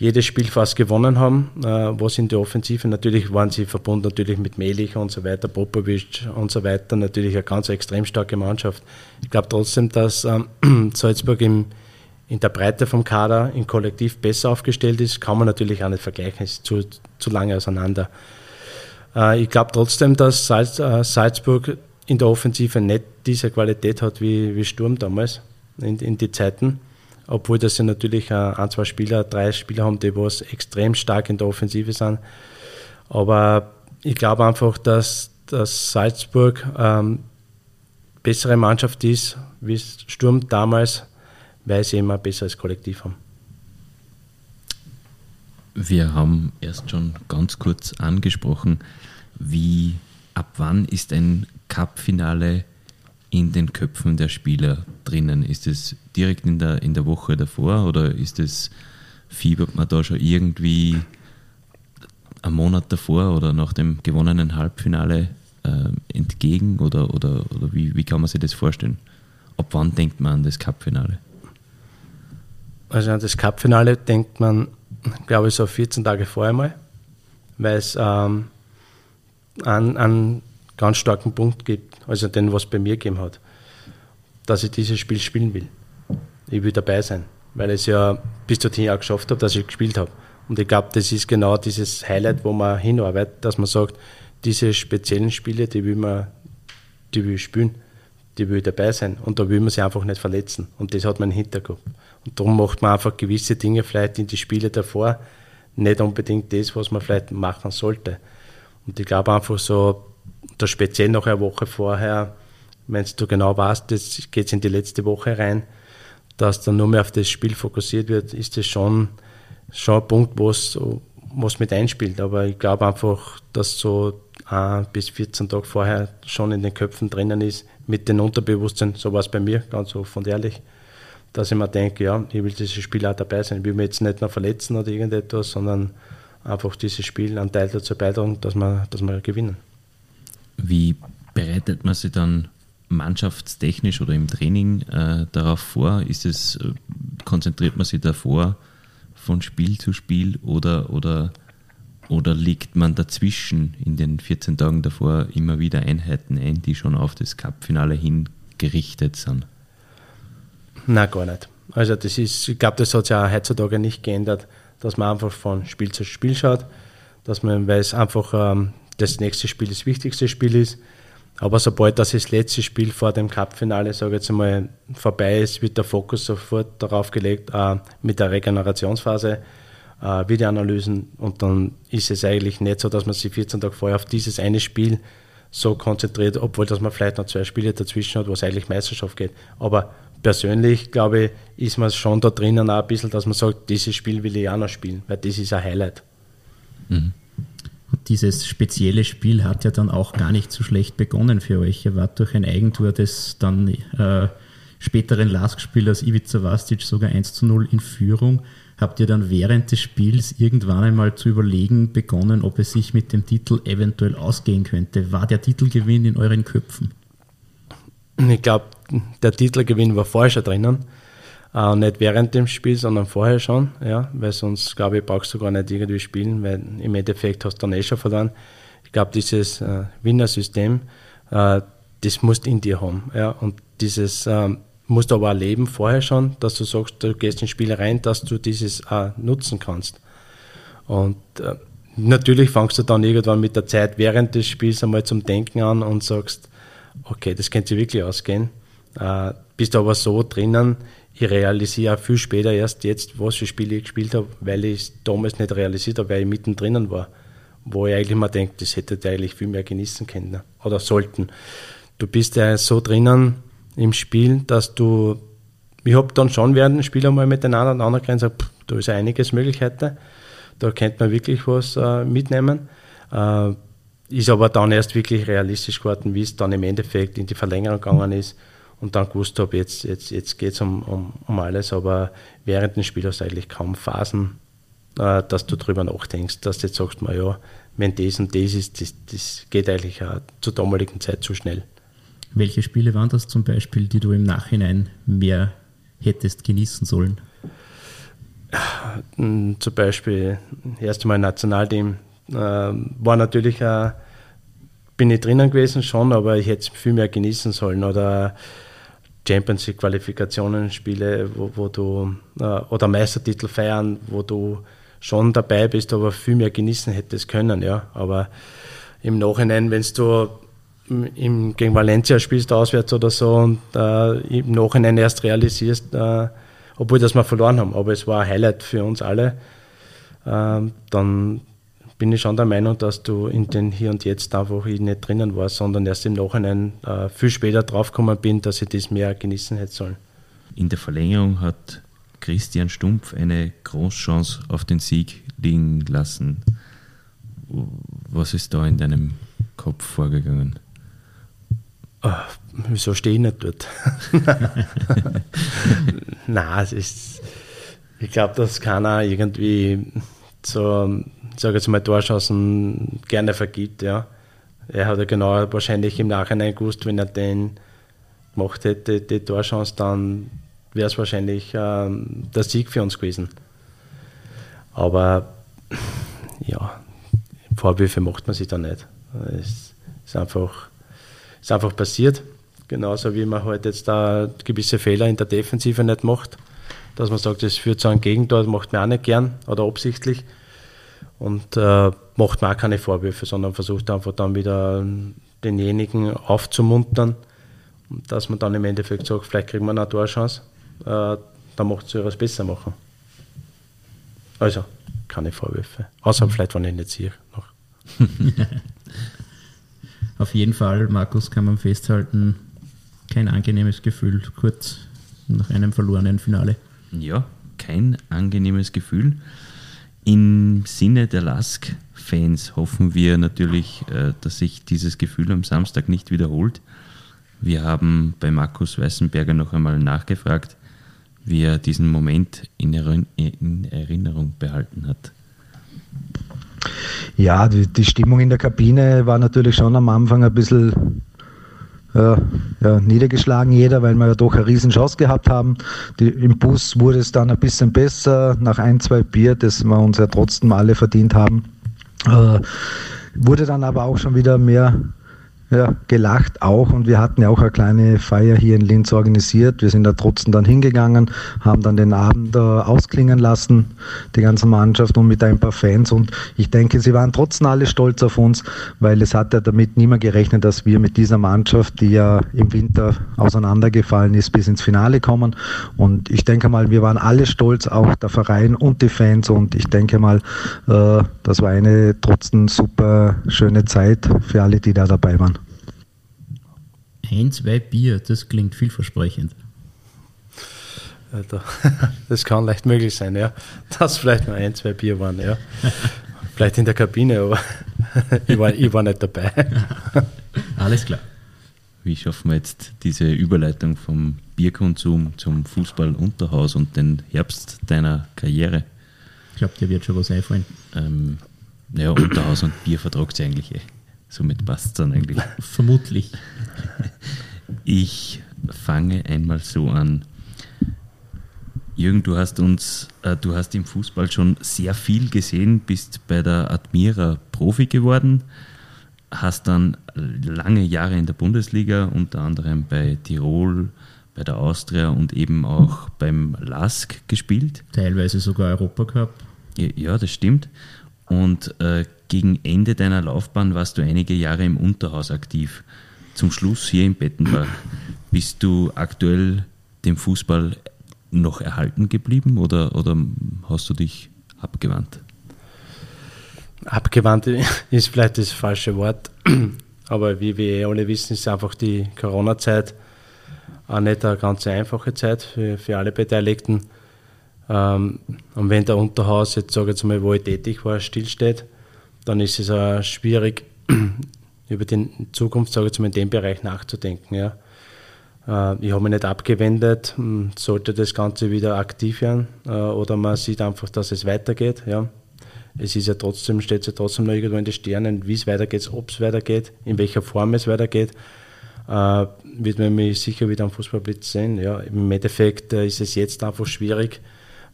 jedes Spiel fast gewonnen haben, äh, was in der Offensive. Natürlich waren sie verbunden natürlich mit Melich und so weiter, Popovic und so weiter. Natürlich eine ganz extrem starke Mannschaft. Ich glaube trotzdem, dass ähm, Salzburg im, in der Breite vom Kader im Kollektiv besser aufgestellt ist. Kann man natürlich auch nicht vergleichen, ist zu, zu lange auseinander. Äh, ich glaube trotzdem, dass äh, Salzburg in der Offensive nicht diese Qualität hat wie, wie Sturm damals in, in die Zeiten obwohl das ja natürlich ein, zwei Spieler, drei Spieler haben, die was extrem stark in der Offensive sind. Aber ich glaube einfach, dass, dass Salzburg ähm, bessere Mannschaft ist, wie Sturm damals, weil sie immer ein besseres Kollektiv haben. Wir haben erst schon ganz kurz angesprochen, wie ab wann ist ein Cup-Finale in den Köpfen der Spieler drinnen? Ist es direkt in der, in der Woche davor oder ist es, fiebert man da schon irgendwie einen Monat davor oder nach dem gewonnenen Halbfinale äh, entgegen oder, oder, oder wie, wie kann man sich das vorstellen? Ab wann denkt man an das Cup-Finale? Also an das Cup-Finale denkt man, glaube ich, so 14 Tage vorher mal, weil es ähm, einen, einen ganz starken Punkt gibt also den, was bei mir gegeben hat, dass ich dieses Spiel spielen will. Ich will dabei sein, weil ich es ja bis dorthin auch geschafft habe, dass ich gespielt habe. Und ich glaube, das ist genau dieses Highlight, wo man hinarbeitet, dass man sagt, diese speziellen Spiele, die will man, die will ich spielen, die will ich dabei sein. Und da will man sich einfach nicht verletzen. Und das hat man im Hinterkopf. Und darum macht man einfach gewisse Dinge vielleicht in die Spiele davor, nicht unbedingt das, was man vielleicht machen sollte. Und ich glaube einfach so, da speziell noch eine Woche vorher, wenn du genau weißt, jetzt geht es in die letzte Woche rein, dass dann nur mehr auf das Spiel fokussiert wird, ist das schon, schon ein Punkt, was, was mit einspielt. Aber ich glaube einfach, dass so ein bis 14 Tage vorher schon in den Köpfen drinnen ist, mit dem Unterbewusstsein, so war es bei mir, ganz offen und ehrlich, dass ich mir denke, ja, ich will dieses Spiel auch dabei sein. Ich will mich jetzt nicht noch verletzen oder irgendetwas, sondern einfach dieses Spiel einen Teil dazu beitragen, dass wir, dass wir gewinnen. Wie bereitet man sich dann mannschaftstechnisch oder im Training äh, darauf vor? Ist es, äh, konzentriert man sich davor von Spiel zu Spiel oder, oder, oder legt man dazwischen in den 14 Tagen davor immer wieder Einheiten ein, die schon auf das Cup-Finale hin sind? Nein, gar nicht. Also das ist, ich glaube, das hat sich auch heutzutage nicht geändert, dass man einfach von Spiel zu Spiel schaut, dass man, weil es einfach ähm, das nächste Spiel das wichtigste Spiel ist. Aber sobald das, das letzte Spiel vor dem Cup-Finale, sage ich jetzt einmal, vorbei ist, wird der Fokus sofort darauf gelegt, äh, mit der Regenerationsphase, äh, Videoanalysen. Und dann ist es eigentlich nicht so, dass man sich 14 Tage vorher auf dieses eine Spiel so konzentriert, obwohl dass man vielleicht noch zwei Spiele dazwischen hat, wo es eigentlich Meisterschaft geht. Aber persönlich, glaube ich, ist man schon da drinnen auch ein bisschen, dass man sagt, dieses Spiel will ich auch noch spielen, weil das ist ein Highlight. Mhm dieses spezielle Spiel hat ja dann auch gar nicht so schlecht begonnen für euch. Ihr wart durch ein Eigentor des dann äh, späteren Lask-Spielers Ivica Vastic sogar 1 zu 0 in Führung. Habt ihr dann während des Spiels irgendwann einmal zu überlegen begonnen, ob es sich mit dem Titel eventuell ausgehen könnte? War der Titelgewinn in euren Köpfen? Ich glaube, der Titelgewinn war vorher schon drinnen. Äh, nicht während dem Spiel, sondern vorher schon, ja, weil sonst, glaube ich, brauchst du gar nicht irgendwie spielen, weil im Endeffekt hast du dann eh schon verloren. Ich glaube, dieses äh, Winnersystem, äh, das musst du in dir haben, ja, und dieses äh, musst du aber erleben vorher schon, dass du sagst, du gehst ins Spiel rein, dass du dieses äh, nutzen kannst. Und äh, natürlich fangst du dann irgendwann mit der Zeit während des Spiels einmal zum Denken an und sagst, okay, das könnte wirklich ausgehen. Äh, bist aber so drinnen, ich realisiere auch viel später erst jetzt, was für Spiele ich gespielt habe, weil ich es damals nicht realisiert habe, weil ich mittendrin war. Wo ich eigentlich mal denke, das hätte ich eigentlich viel mehr genießen können ne? oder sollten. Du bist ja so drinnen im Spiel, dass du, ich habe dann schon während dem Spiel einmal miteinander und anderen gesagt, da ist einiges möglich heute. Da könnte man wirklich was äh, mitnehmen. Äh, ist aber dann erst wirklich realistisch geworden, wie es dann im Endeffekt in die Verlängerung gegangen ist und dann gewusst habe, jetzt, jetzt, jetzt geht es um, um, um alles, aber während dem Spiel hast du eigentlich kaum Phasen, äh, dass du darüber nachdenkst, dass du jetzt sagst, mal ja, wenn das und das ist, das, das geht eigentlich auch zur damaligen Zeit zu schnell. Welche Spiele waren das zum Beispiel, die du im Nachhinein mehr hättest genießen sollen? Hm, zum Beispiel erst einmal Nationalteam äh, war natürlich auch, bin ich drinnen gewesen schon, aber ich hätte es viel mehr genießen sollen oder Champions League Qualifikationen Spiele, wo, wo du äh, oder Meistertitel feiern, wo du schon dabei bist, aber viel mehr genießen hättest können, ja. Aber im Nachhinein, wenn du im, gegen Valencia spielst auswärts oder so und äh, im Nachhinein erst realisierst, äh, obwohl das wir verloren haben, aber es war ein Highlight für uns alle, äh, dann bin ich schon der Meinung, dass du in den Hier und Jetzt einfach nicht drinnen warst, sondern erst im Nachhinein äh, viel später draufgekommen bin, dass ich das mehr genießen hätte sollen. In der Verlängerung hat Christian Stumpf eine Großchance auf den Sieg liegen lassen. Was ist da in deinem Kopf vorgegangen? Oh, wieso stehe ich nicht dort? Nein, es ist, ich glaube, dass keiner irgendwie so sage jetzt mal, Torschancen gerne vergibt. Ja. Er hat ja genau wahrscheinlich im Nachhinein gewusst, wenn er den gemacht hätte, die Torchance, dann wäre es wahrscheinlich ähm, der Sieg für uns gewesen. Aber ja, Vorwürfe macht man sich da nicht. Es ist einfach, ist einfach passiert. Genauso wie man halt jetzt da gewisse Fehler in der Defensive nicht macht. Dass man sagt, das führt zu einem Gegentor, macht man auch nicht gern oder absichtlich und äh, macht mir auch keine Vorwürfe, sondern versucht einfach dann wieder denjenigen aufzumuntern, dass man dann im Endeffekt sagt, vielleicht kriegen wir eine Torchance, äh, dann macht es was besser machen. Also, keine Vorwürfe. Außer mhm. vielleicht, wenn ich nicht sehe. Noch. Auf jeden Fall, Markus, kann man festhalten, kein angenehmes Gefühl, kurz nach einem verlorenen Finale. Ja, kein angenehmes Gefühl. Im Sinne der Lask-Fans hoffen wir natürlich, äh, dass sich dieses Gefühl am Samstag nicht wiederholt. Wir haben bei Markus Weißenberger noch einmal nachgefragt, wie er diesen Moment in Erinnerung behalten hat. Ja, die, die Stimmung in der Kabine war natürlich schon am Anfang ein bisschen äh, ja, niedergeschlagen jeder, weil wir ja doch eine riesen Chance gehabt haben. Die, Im Bus wurde es dann ein bisschen besser, nach ein, zwei Bier, das wir uns ja trotzdem alle verdient haben. Äh, wurde dann aber auch schon wieder mehr ja, gelacht auch. Und wir hatten ja auch eine kleine Feier hier in Linz organisiert. Wir sind da trotzdem dann hingegangen, haben dann den Abend äh, ausklingen lassen, die ganze Mannschaft und mit ein paar Fans. Und ich denke, sie waren trotzdem alle stolz auf uns, weil es hat ja damit niemand gerechnet, dass wir mit dieser Mannschaft, die ja im Winter auseinandergefallen ist, bis ins Finale kommen. Und ich denke mal, wir waren alle stolz, auch der Verein und die Fans. Und ich denke mal, äh, das war eine trotzdem super schöne Zeit für alle, die da dabei waren ein, zwei Bier, das klingt vielversprechend. Das kann leicht möglich sein, ja. Dass vielleicht nur ein, zwei Bier waren, ja. Vielleicht in der Kabine, aber ich war, ich war nicht dabei. Alles klar. Wie schaffen wir jetzt diese Überleitung vom Bierkonsum zum Fußball-Unterhaus und den Herbst deiner Karriere? Ich glaube, dir wird schon was einfallen. Ähm, ja, Unterhaus und Bier vertragt sich eigentlich eh. Somit passt es dann eigentlich. Vermutlich. Ich fange einmal so an. Jürgen, du hast uns, äh, du hast im Fußball schon sehr viel gesehen, bist bei der Admira Profi geworden, hast dann lange Jahre in der Bundesliga, unter anderem bei Tirol, bei der Austria und eben auch beim LASK gespielt. Teilweise sogar Europacup. Ja, das stimmt. Und äh, gegen Ende deiner Laufbahn warst du einige Jahre im Unterhaus aktiv. Zum Schluss hier in Bettenbach bist du aktuell dem Fußball noch erhalten geblieben oder, oder hast du dich abgewandt? Abgewandt ist vielleicht das falsche Wort, aber wie wir eh alle wissen, ist einfach die Corona-Zeit auch nicht eine ganz einfache Zeit für, für alle Beteiligten. Ähm, und wenn der Unterhaus jetzt, sage ich jetzt mal, wo ich tätig war, stillsteht, dann ist es auch schwierig, über die Zukunft, sage ich mal, in dem Bereich nachzudenken. Ja. Äh, ich habe mich nicht abgewendet, hm, sollte das Ganze wieder aktiv werden äh, oder man sieht einfach, dass es weitergeht. Ja. Es ist ja trotzdem, steht ja trotzdem noch irgendwo in den Sternen, wie es weitergeht, ob es weitergeht, in welcher Form es weitergeht. Äh, wird man mich sicher wieder am Fußballplatz sehen. Ja. Im Endeffekt ist es jetzt einfach schwierig,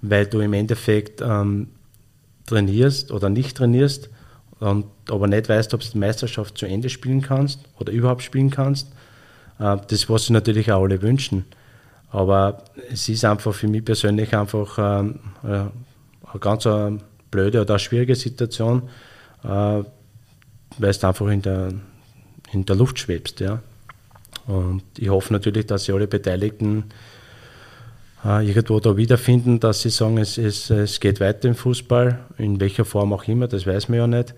weil du im Endeffekt ähm, trainierst oder nicht trainierst und aber nicht weißt, ob du die Meisterschaft zu Ende spielen kannst oder überhaupt spielen kannst. Äh, das, was sie natürlich auch alle wünschen. Aber es ist einfach für mich persönlich einfach ähm, äh, eine ganz eine blöde oder schwierige Situation, äh, weil es einfach in der, in der Luft schwebst. Ja. Und ich hoffe natürlich, dass sie alle Beteiligten irgendwo da wiederfinden, dass sie sagen, es, es, es geht weiter im Fußball, in welcher Form auch immer, das weiß man ja nicht.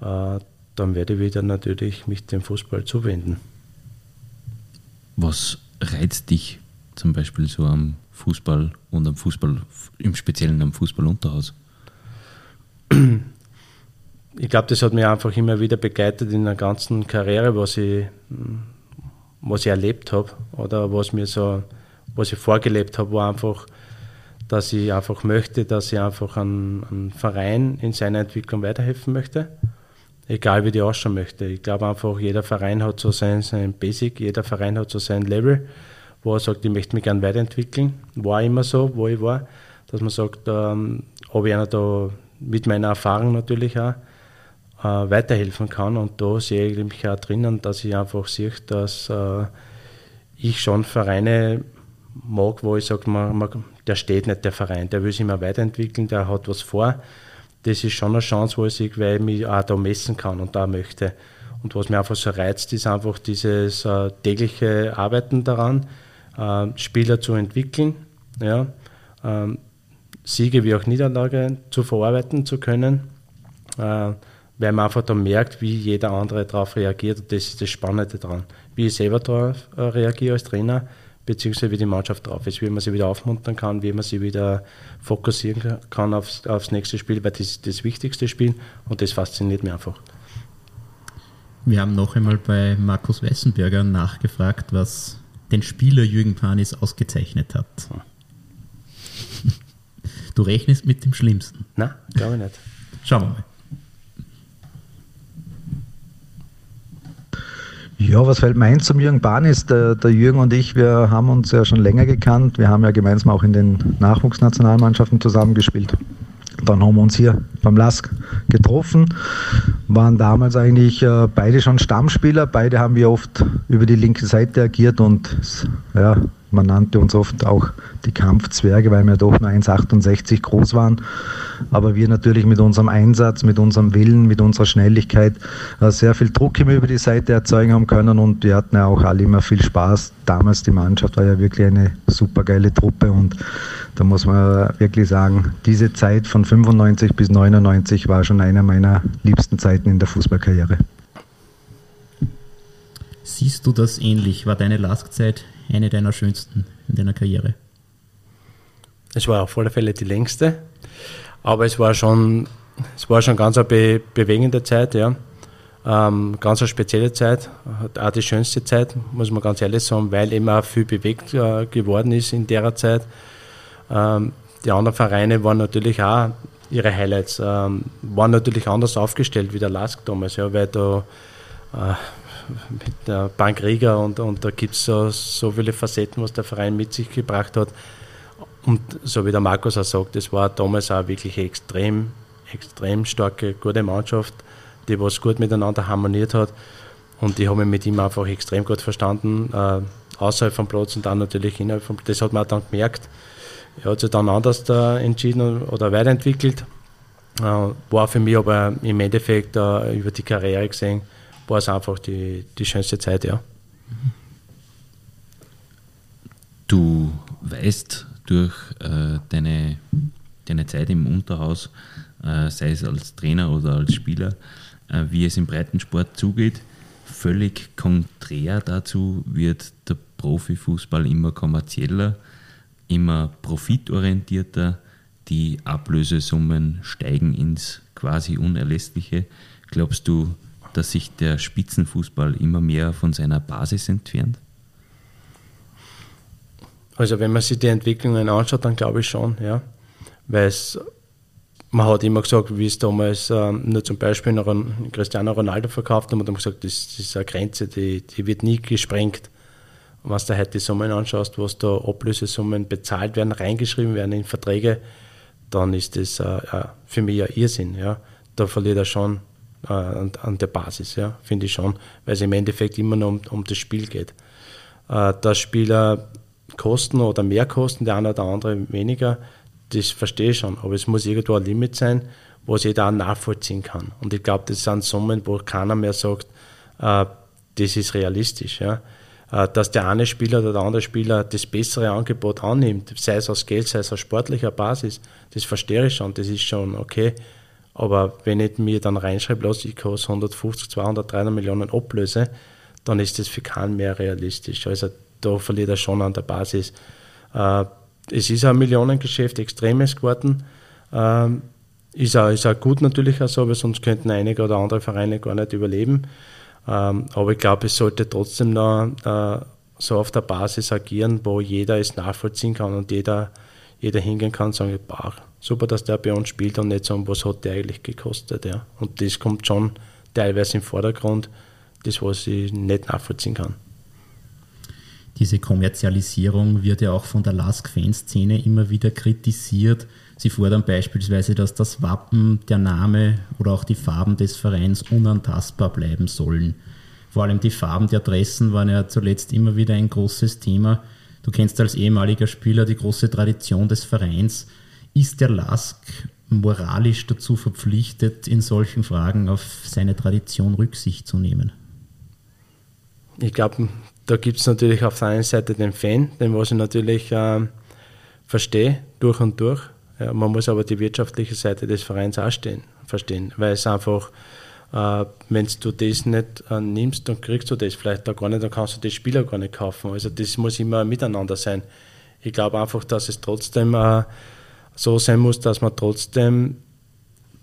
Dann werde ich wieder natürlich mich dem Fußball zuwenden. Was reizt dich zum Beispiel so am Fußball und am Fußball, im Speziellen am Fußballunterhaus? Ich glaube, das hat mich einfach immer wieder begleitet in der ganzen Karriere, was ich, was ich erlebt habe oder was mir so, was ich vorgelebt habe, war einfach, dass ich einfach möchte, dass ich einfach einem Verein in seiner Entwicklung weiterhelfen möchte egal wie die ausschauen möchte. Ich glaube einfach, jeder Verein hat so sein, sein Basic, jeder Verein hat so sein Level, wo er sagt, ich möchte mich gerne weiterentwickeln. War immer so, wo ich war, dass man sagt, ähm, ob ich einer da mit meiner Erfahrung natürlich auch äh, weiterhelfen kann. Und da sehe ich mich auch drinnen, dass ich einfach sehe, dass äh, ich schon Vereine mag, wo ich sage, man, man, der steht nicht der Verein, der will sich immer weiterentwickeln, der hat was vor das ist schon eine Chance, wo ich sehe, weil ich mich auch da messen kann und da möchte. Und was mir einfach so reizt, ist einfach dieses äh, tägliche Arbeiten daran, äh, Spieler zu entwickeln, ja, äh, Siege wie auch Niederlage zu verarbeiten zu können, äh, weil man einfach da merkt, wie jeder andere darauf reagiert. Und das ist das Spannende daran. Wie ich selber darauf äh, reagiere als Trainer, beziehungsweise wie die Mannschaft drauf ist, wie man sie wieder aufmuntern kann, wie man sie wieder fokussieren kann aufs, aufs nächste Spiel, weil das ist das wichtigste Spiel und das fasziniert mich einfach. Wir haben noch einmal bei Markus Weissenberger nachgefragt, was den Spieler Jürgen Panis ausgezeichnet hat. Du rechnest mit dem Schlimmsten? Nein, glaube ich nicht. Schauen wir mal. Ja, was fällt mir ein zum Jürgen Barnis? Der, der Jürgen und ich, wir haben uns ja schon länger gekannt. Wir haben ja gemeinsam auch in den Nachwuchsnationalmannschaften zusammengespielt. Dann haben wir uns hier beim LASK getroffen, waren damals eigentlich äh, beide schon Stammspieler. Beide haben wir oft über die linke Seite agiert und ja, man nannte uns oft auch die Kampfzwerge, weil wir doch nur 1,68 groß waren. Aber wir natürlich mit unserem Einsatz, mit unserem Willen, mit unserer Schnelligkeit äh, sehr viel Druck immer über die Seite erzeugen haben können und wir hatten ja auch alle immer viel Spaß. Damals die Mannschaft war ja wirklich eine super geile Truppe und da muss man wirklich sagen, diese Zeit von 95 bis 99 war schon einer meiner liebsten Zeiten in der Fußballkarriere. Siehst du das ähnlich? War deine Lask-Zeit eine deiner schönsten in deiner Karriere? Es war auf alle Fälle die längste, aber es war schon, es war schon ganz eine be bewegende Zeit, ja. Ähm, ganz eine spezielle Zeit, auch die schönste Zeit, muss man ganz ehrlich sagen, weil eben auch viel bewegt äh, geworden ist in der Zeit. Ähm, die anderen Vereine waren natürlich auch ihre Highlights, ähm, waren natürlich anders aufgestellt wie der Lask damals, ja, weil da äh, mit der Bank Riga und, und da gibt es so, so viele Facetten, was der Verein mit sich gebracht hat. Und so wie der Markus auch sagt, es war damals auch wirklich eine extrem, extrem starke, gute Mannschaft, die was gut miteinander harmoniert hat. Und ich habe mich mit ihm einfach extrem gut verstanden, äh, außerhalb vom Platz und dann natürlich innerhalb vom Platz. Das hat man auch dann gemerkt. Er hat sich dann anders da entschieden oder weiterentwickelt. Äh, war für mich aber im Endeffekt äh, über die Karriere gesehen war es einfach die, die schönste Zeit, ja. Du weißt durch äh, deine, deine Zeit im Unterhaus, äh, sei es als Trainer oder als Spieler, äh, wie es im Breitensport zugeht. Völlig konträr dazu wird der Profifußball immer kommerzieller, immer profitorientierter. Die Ablösesummen steigen ins quasi Unerlässliche. Glaubst du, dass sich der Spitzenfußball immer mehr von seiner Basis entfernt? Also wenn man sich die Entwicklungen anschaut, dann glaube ich schon, ja. Weil es, man hat immer gesagt, wie es damals ähm, nur zum Beispiel noch einen Cristiano Ronaldo verkauft hat man gesagt, das, das ist eine Grenze, die, die wird nie gesprengt. Und wenn du heute die Summen anschaust, was da Ablösesummen bezahlt werden, reingeschrieben werden in Verträge, dann ist das äh, für mich ein Irrsinn. Ja. Da verliert er schon äh, an, an, der Basis, ja, finde ich schon, weil es im Endeffekt immer nur um, um das Spiel geht. Äh, dass Spieler Kosten oder mehr kosten, der eine oder andere weniger, das verstehe ich schon, aber es muss irgendwo ein Limit sein, was jeder auch nachvollziehen kann. Und ich glaube, das sind Summen, wo keiner mehr sagt, äh, das ist realistisch. Ja. Äh, dass der eine Spieler oder der andere Spieler das bessere Angebot annimmt, sei es aus Geld, sei es aus sportlicher Basis, das verstehe ich schon, das ist schon okay. Aber wenn ich mir dann reinschreibe, los, ich koste 150, 200, 300 Millionen Ablöse, dann ist das für keinen mehr realistisch. Also da verliert er schon an der Basis. Äh, es ist ein Millionengeschäft, extremes geworden. Ähm, ist, auch, ist auch gut natürlich auch so, weil sonst könnten einige oder andere Vereine gar nicht überleben. Ähm, aber ich glaube, es sollte trotzdem noch äh, so auf der Basis agieren, wo jeder es nachvollziehen kann und jeder, jeder hingehen kann und sagen, bah, super, dass der bei uns spielt und nicht sagen, was hat der eigentlich gekostet. Ja. Und das kommt schon teilweise im Vordergrund, das, was ich nicht nachvollziehen kann. Diese Kommerzialisierung wird ja auch von der Lask-Fanszene immer wieder kritisiert. Sie fordern beispielsweise, dass das Wappen, der Name oder auch die Farben des Vereins unantastbar bleiben sollen. Vor allem die Farben der Dressen waren ja zuletzt immer wieder ein großes Thema. Du kennst als ehemaliger Spieler die große Tradition des Vereins. Ist der Lask moralisch dazu verpflichtet, in solchen Fragen auf seine Tradition Rücksicht zu nehmen? Ich glaube, da gibt es natürlich auf der einen Seite den Fan, den was ich natürlich äh, verstehe, durch und durch. Ja, man muss aber die wirtschaftliche Seite des Vereins auch stehen, verstehen, weil es einfach, äh, wenn du das nicht äh, nimmst, dann kriegst du das vielleicht da gar nicht, dann kannst du die Spieler gar nicht kaufen. Also das muss immer miteinander sein. Ich glaube einfach, dass es trotzdem äh, so sein muss, dass man trotzdem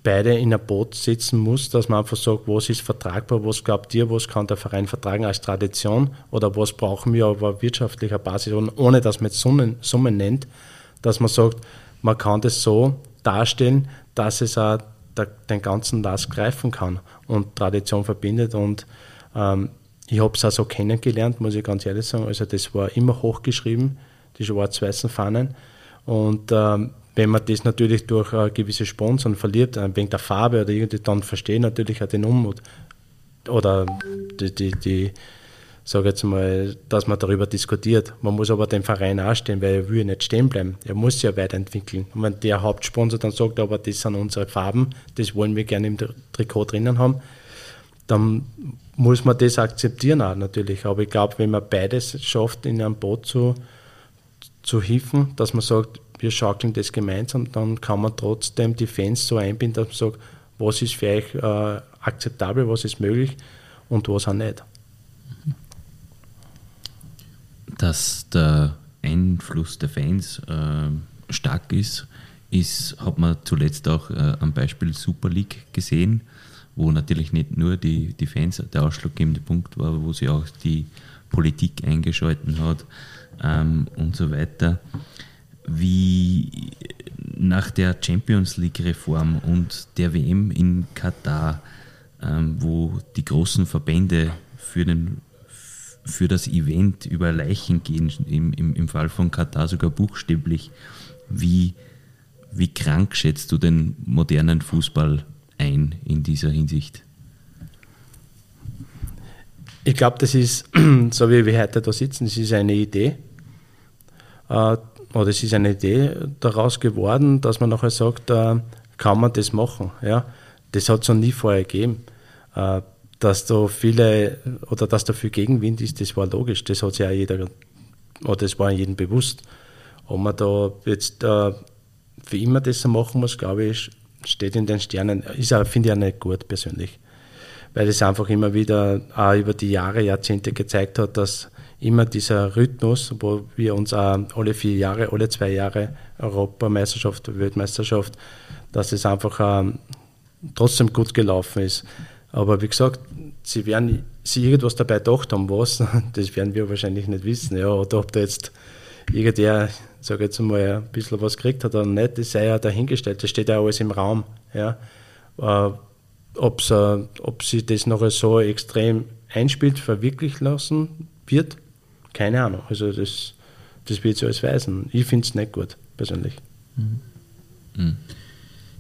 beide in ein Boot sitzen muss, dass man einfach sagt, was ist vertragbar, was glaubt ihr, was kann der Verein vertragen als Tradition oder was brauchen wir auf wirtschaftlicher Basis, ohne dass man Summen, Summen nennt, dass man sagt, man kann das so darstellen, dass es auch den ganzen Last greifen kann und Tradition verbindet und ähm, ich habe es auch so kennengelernt, muss ich ganz ehrlich sagen. Also das war immer hochgeschrieben, die schwarz-weißen Fahnen. Und ähm, wenn man das natürlich durch äh, gewisse Sponsoren verliert, äh, wegen der Farbe oder irgendwie, dann verstehe ich natürlich auch den Unmut. Oder die, die, die sage jetzt mal, dass man darüber diskutiert. Man muss aber den Verein anstehen, weil er will nicht stehen bleiben. Er muss sich ja weiterentwickeln. Und wenn der Hauptsponsor dann sagt, aber das sind unsere Farben, das wollen wir gerne im Trikot drinnen haben, dann muss man das akzeptieren auch natürlich. Aber ich glaube, wenn man beides schafft, in einem Boot zu, zu hieven, dass man sagt, wir schaukeln das gemeinsam, dann kann man trotzdem die Fans so einbinden, dass man sagt, was ist für euch äh, akzeptabel, was ist möglich und was auch nicht. Dass der Einfluss der Fans äh, stark ist, ist, hat man zuletzt auch äh, am Beispiel Super League gesehen, wo natürlich nicht nur die, die Fans der ausschlaggebende Punkt war, wo sie auch die Politik eingeschalten hat ähm, und so weiter wie nach der Champions League-Reform und der WM in Katar, ähm, wo die großen Verbände für, den, für das Event über Leichen gehen, im, im, im Fall von Katar sogar buchstäblich, wie, wie krank schätzt du den modernen Fußball ein in dieser Hinsicht? Ich glaube, das ist, so wie wir heute da sitzen, das ist eine Idee. Oder es ist eine Idee daraus geworden, dass man nachher sagt, äh, kann man das machen. Ja? Das hat es noch nie vorher gegeben. Äh, dass da viele oder dass da viel Gegenwind ist, das war logisch. Das hat sich ja jeder oder das war jedem bewusst. Ob man da jetzt äh, für immer das so machen muss, glaube ich, steht in den Sternen. Ist finde ich auch nicht gut persönlich. Weil es einfach immer wieder auch über die Jahre, Jahrzehnte gezeigt hat, dass immer dieser Rhythmus, wo wir uns auch alle vier Jahre, alle zwei Jahre Europameisterschaft, Weltmeisterschaft, dass es einfach ähm, trotzdem gut gelaufen ist. Aber wie gesagt, sie werden sich irgendwas dabei gedacht haben, was, das werden wir wahrscheinlich nicht wissen. Ja, oder ob da jetzt irgendwer, sage jetzt mal, ein bisschen was gekriegt hat oder nicht, das sei ja dahingestellt, das steht ja alles im Raum. Ja. Äh, ob's, äh, ob sie das noch so extrem einspielt, verwirklichen lassen wird, keine Ahnung. Also das, das wird so alles weisen. Ich finde es nicht gut, persönlich. Mhm.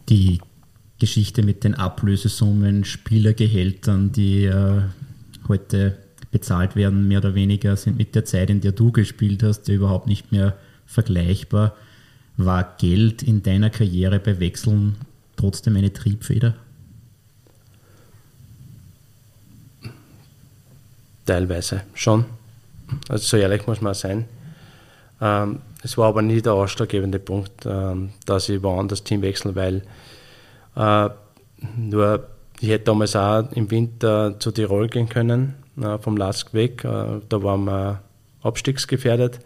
Die Geschichte mit den Ablösesummen, Spielergehältern, die äh, heute bezahlt werden, mehr oder weniger, sind mit der Zeit, in der du gespielt hast, überhaupt nicht mehr vergleichbar. War Geld in deiner Karriere bei Wechseln trotzdem eine Triebfeder? Teilweise schon. Also so ehrlich muss man sein. Ähm, es war aber nie der ausschlaggebende Punkt, ähm, dass ich woanders Team wechseln, weil äh, nur ich hätte damals auch im Winter zu Tirol gehen können, äh, vom Lask weg. Äh, da waren wir abstiegsgefährdet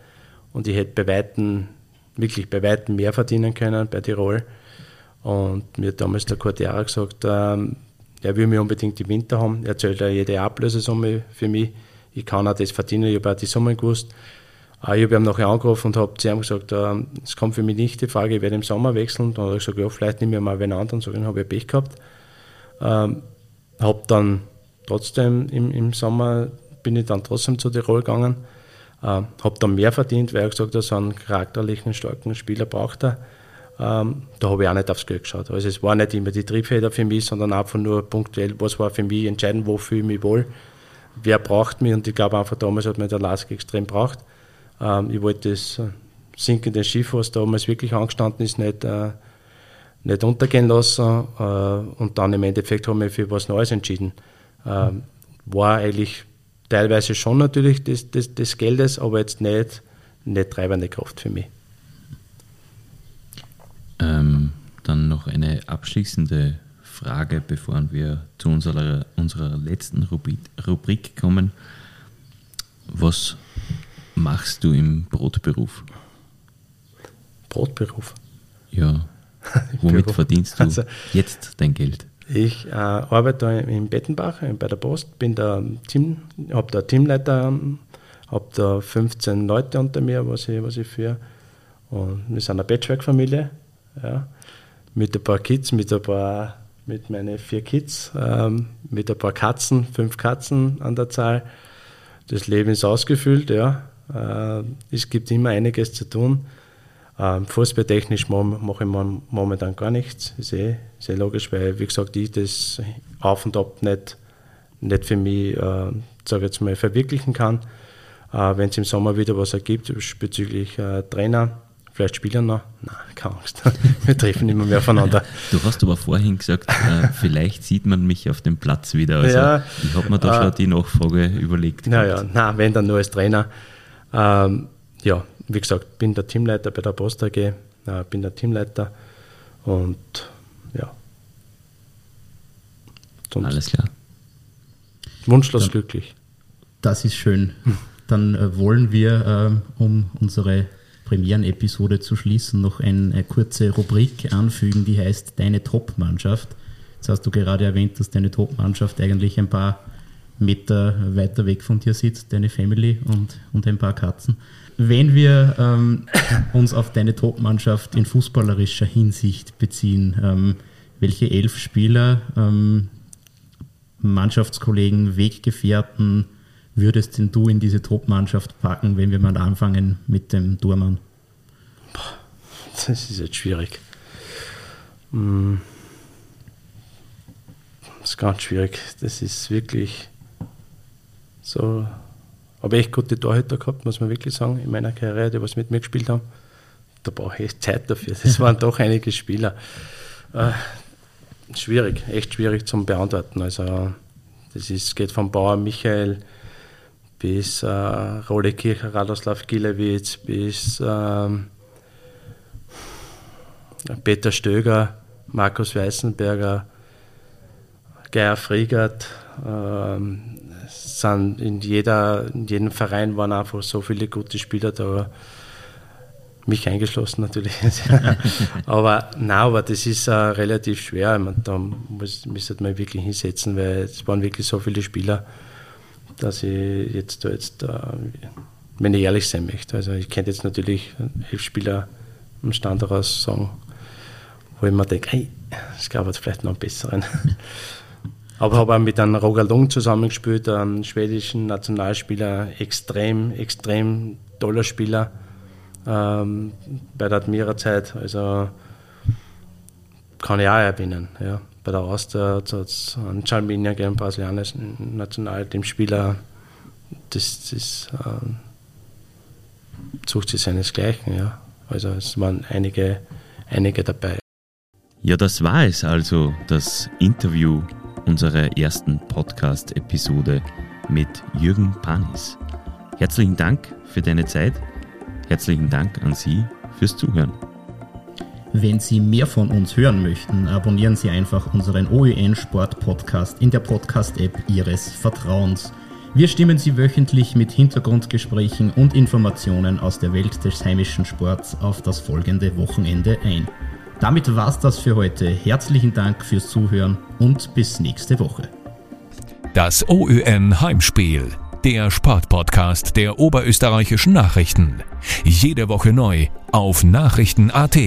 und ich hätte bei Weitem, wirklich bei Weitem mehr verdienen können bei Tirol. Und mir hat damals der Cortera gesagt, ähm, er will mich unbedingt im Winter haben. Er zählt ja jede Ablösesumme für mich. Ich kann auch das verdienen, ich habe auch die Summen gewusst. Ich habe ihn nachher angerufen und habe zu ihm gesagt, ähm, es kommt für mich nicht die Frage, ich werde im Sommer wechseln. Dann habe ich gesagt, ja, vielleicht nehme ich mal einen anderen. So, dann habe ich Pech gehabt. Ähm, habe dann trotzdem im, im Sommer, bin ich dann trotzdem zu Tirol gegangen. Ähm, habe dann mehr verdient, weil er gesagt hat, so einen charakterlichen, starken Spieler braucht er. Ähm, da habe ich auch nicht aufs Geld geschaut. Also es war nicht immer die Triebfeder für mich, sondern einfach nur punktuell, was war für mich entscheidend, wo fühle ich mich wohl, wer braucht mich und ich glaube einfach damals hat mir der Lask extrem braucht. Ähm, ich wollte das äh, sinkende Schiff, was damals wirklich angestanden ist, nicht, äh, nicht untergehen lassen. Äh, und dann im Endeffekt haben wir für was Neues entschieden. Ähm, war eigentlich teilweise schon natürlich des, des, des Geldes, aber jetzt nicht, nicht treibende Kraft für mich. Ähm, dann noch eine abschließende Frage, bevor wir zu unserer, unserer letzten Rubrik, Rubrik kommen. Was machst du im Brotberuf? Brotberuf? Ja. Womit Beruf. verdienst du also, jetzt dein Geld? Ich äh, arbeite in Bettenbach bei der Post, bin der Team, habe da Teamleiter, habe da 15 Leute unter mir, was ich, was ich führe. Und wir sind eine Patchwork-Familie, ja, mit ein paar Kids, mit ein paar, mit meinen vier Kids, ähm, mit ein paar Katzen, fünf Katzen an der Zahl. Das Leben ist ausgefüllt, ja. Äh, es gibt immer einiges zu tun. Ähm, fußballtechnisch mache ich momentan gar nichts. Ist eh, eh logisch, weil, wie gesagt, ich das auf und ab nicht, nicht für mich, äh, sage jetzt mal, verwirklichen kann. Äh, Wenn es im Sommer wieder was ergibt bezüglich äh, Trainer, vielleicht Spieler noch, nein, keine Angst. Wir treffen immer mehr voneinander. Du hast aber vorhin gesagt, äh, vielleicht sieht man mich auf dem Platz wieder. Also ja, ich habe mir da schon äh, die Nachfrage überlegt. Naja, nein, wenn dann nur als Trainer. Ähm, ja, wie gesagt, bin der Teamleiter bei der Post AG, äh, bin der Teamleiter und ja. Sonst Alles klar. Wunschlos Dann, glücklich. Das ist schön. Dann äh, wollen wir, äh, um unsere Premieren-Episode zu schließen, noch eine kurze Rubrik anfügen, die heißt Deine Top-Mannschaft. Jetzt hast du gerade erwähnt, dass deine Top-Mannschaft eigentlich ein paar Meter weiter weg von dir sitzt, deine Family und, und ein paar Katzen. Wenn wir ähm, uns auf deine Top-Mannschaft in fußballerischer Hinsicht beziehen, ähm, welche elf Spieler, ähm, Mannschaftskollegen, Weggefährten würdest denn du in diese Top-Mannschaft packen, wenn wir mal anfangen mit dem Durmann? Das ist jetzt schwierig. Hm. Das ist ganz schwierig. Das ist wirklich so habe echt gute Torhüter gehabt, muss man wirklich sagen, in meiner Karriere, die was mit mir gespielt haben. Da brauche ich Zeit dafür. Das waren doch einige Spieler. Äh, schwierig, echt schwierig zum Beantworten. Also, das ist, geht vom Bauer Michael bis äh, Rode Kircher, Radoslav Gilewitz, bis ähm, Peter Stöger, Markus Weißenberger, Geier Friegert, ähm, sind in, jeder, in jedem Verein waren einfach so viele gute Spieler da. Mich eingeschlossen natürlich. aber nein, aber das ist uh, relativ schwer. Ich meine, da muss, müsste man wirklich hinsetzen, weil es waren wirklich so viele Spieler, dass ich jetzt da jetzt, uh, wenn ich ehrlich sein möchte. Also ich könnte jetzt natürlich elf Spieler am Stand daraus sagen, wo ich mir denke, hey, es gab jetzt vielleicht noch einen besseren. Aber habe auch mit einem Roger Lung zusammengespielt, einem schwedischen Nationalspieler, extrem, extrem toller Spieler ähm, bei der Admira-Zeit. Also kann ich auch erwähnen. Ja. Bei der Austria einen Chalminia gegeben, brasilianischen Nationalteamspieler. Das, das ähm, sucht sich seinesgleichen. Ja. Also es waren einige, einige dabei. Ja, das war es also, das Interview unserer ersten Podcast-Episode mit Jürgen Panis. Herzlichen Dank für deine Zeit. Herzlichen Dank an Sie fürs Zuhören. Wenn Sie mehr von uns hören möchten, abonnieren Sie einfach unseren OEN Sport Podcast in der Podcast-App Ihres Vertrauens. Wir stimmen Sie wöchentlich mit Hintergrundgesprächen und Informationen aus der Welt des heimischen Sports auf das folgende Wochenende ein. Damit war's das für heute. Herzlichen Dank fürs Zuhören und bis nächste Woche. Das OÜN Heimspiel, der Sportpodcast der oberösterreichischen Nachrichten. Jede Woche neu auf Nachrichten.at.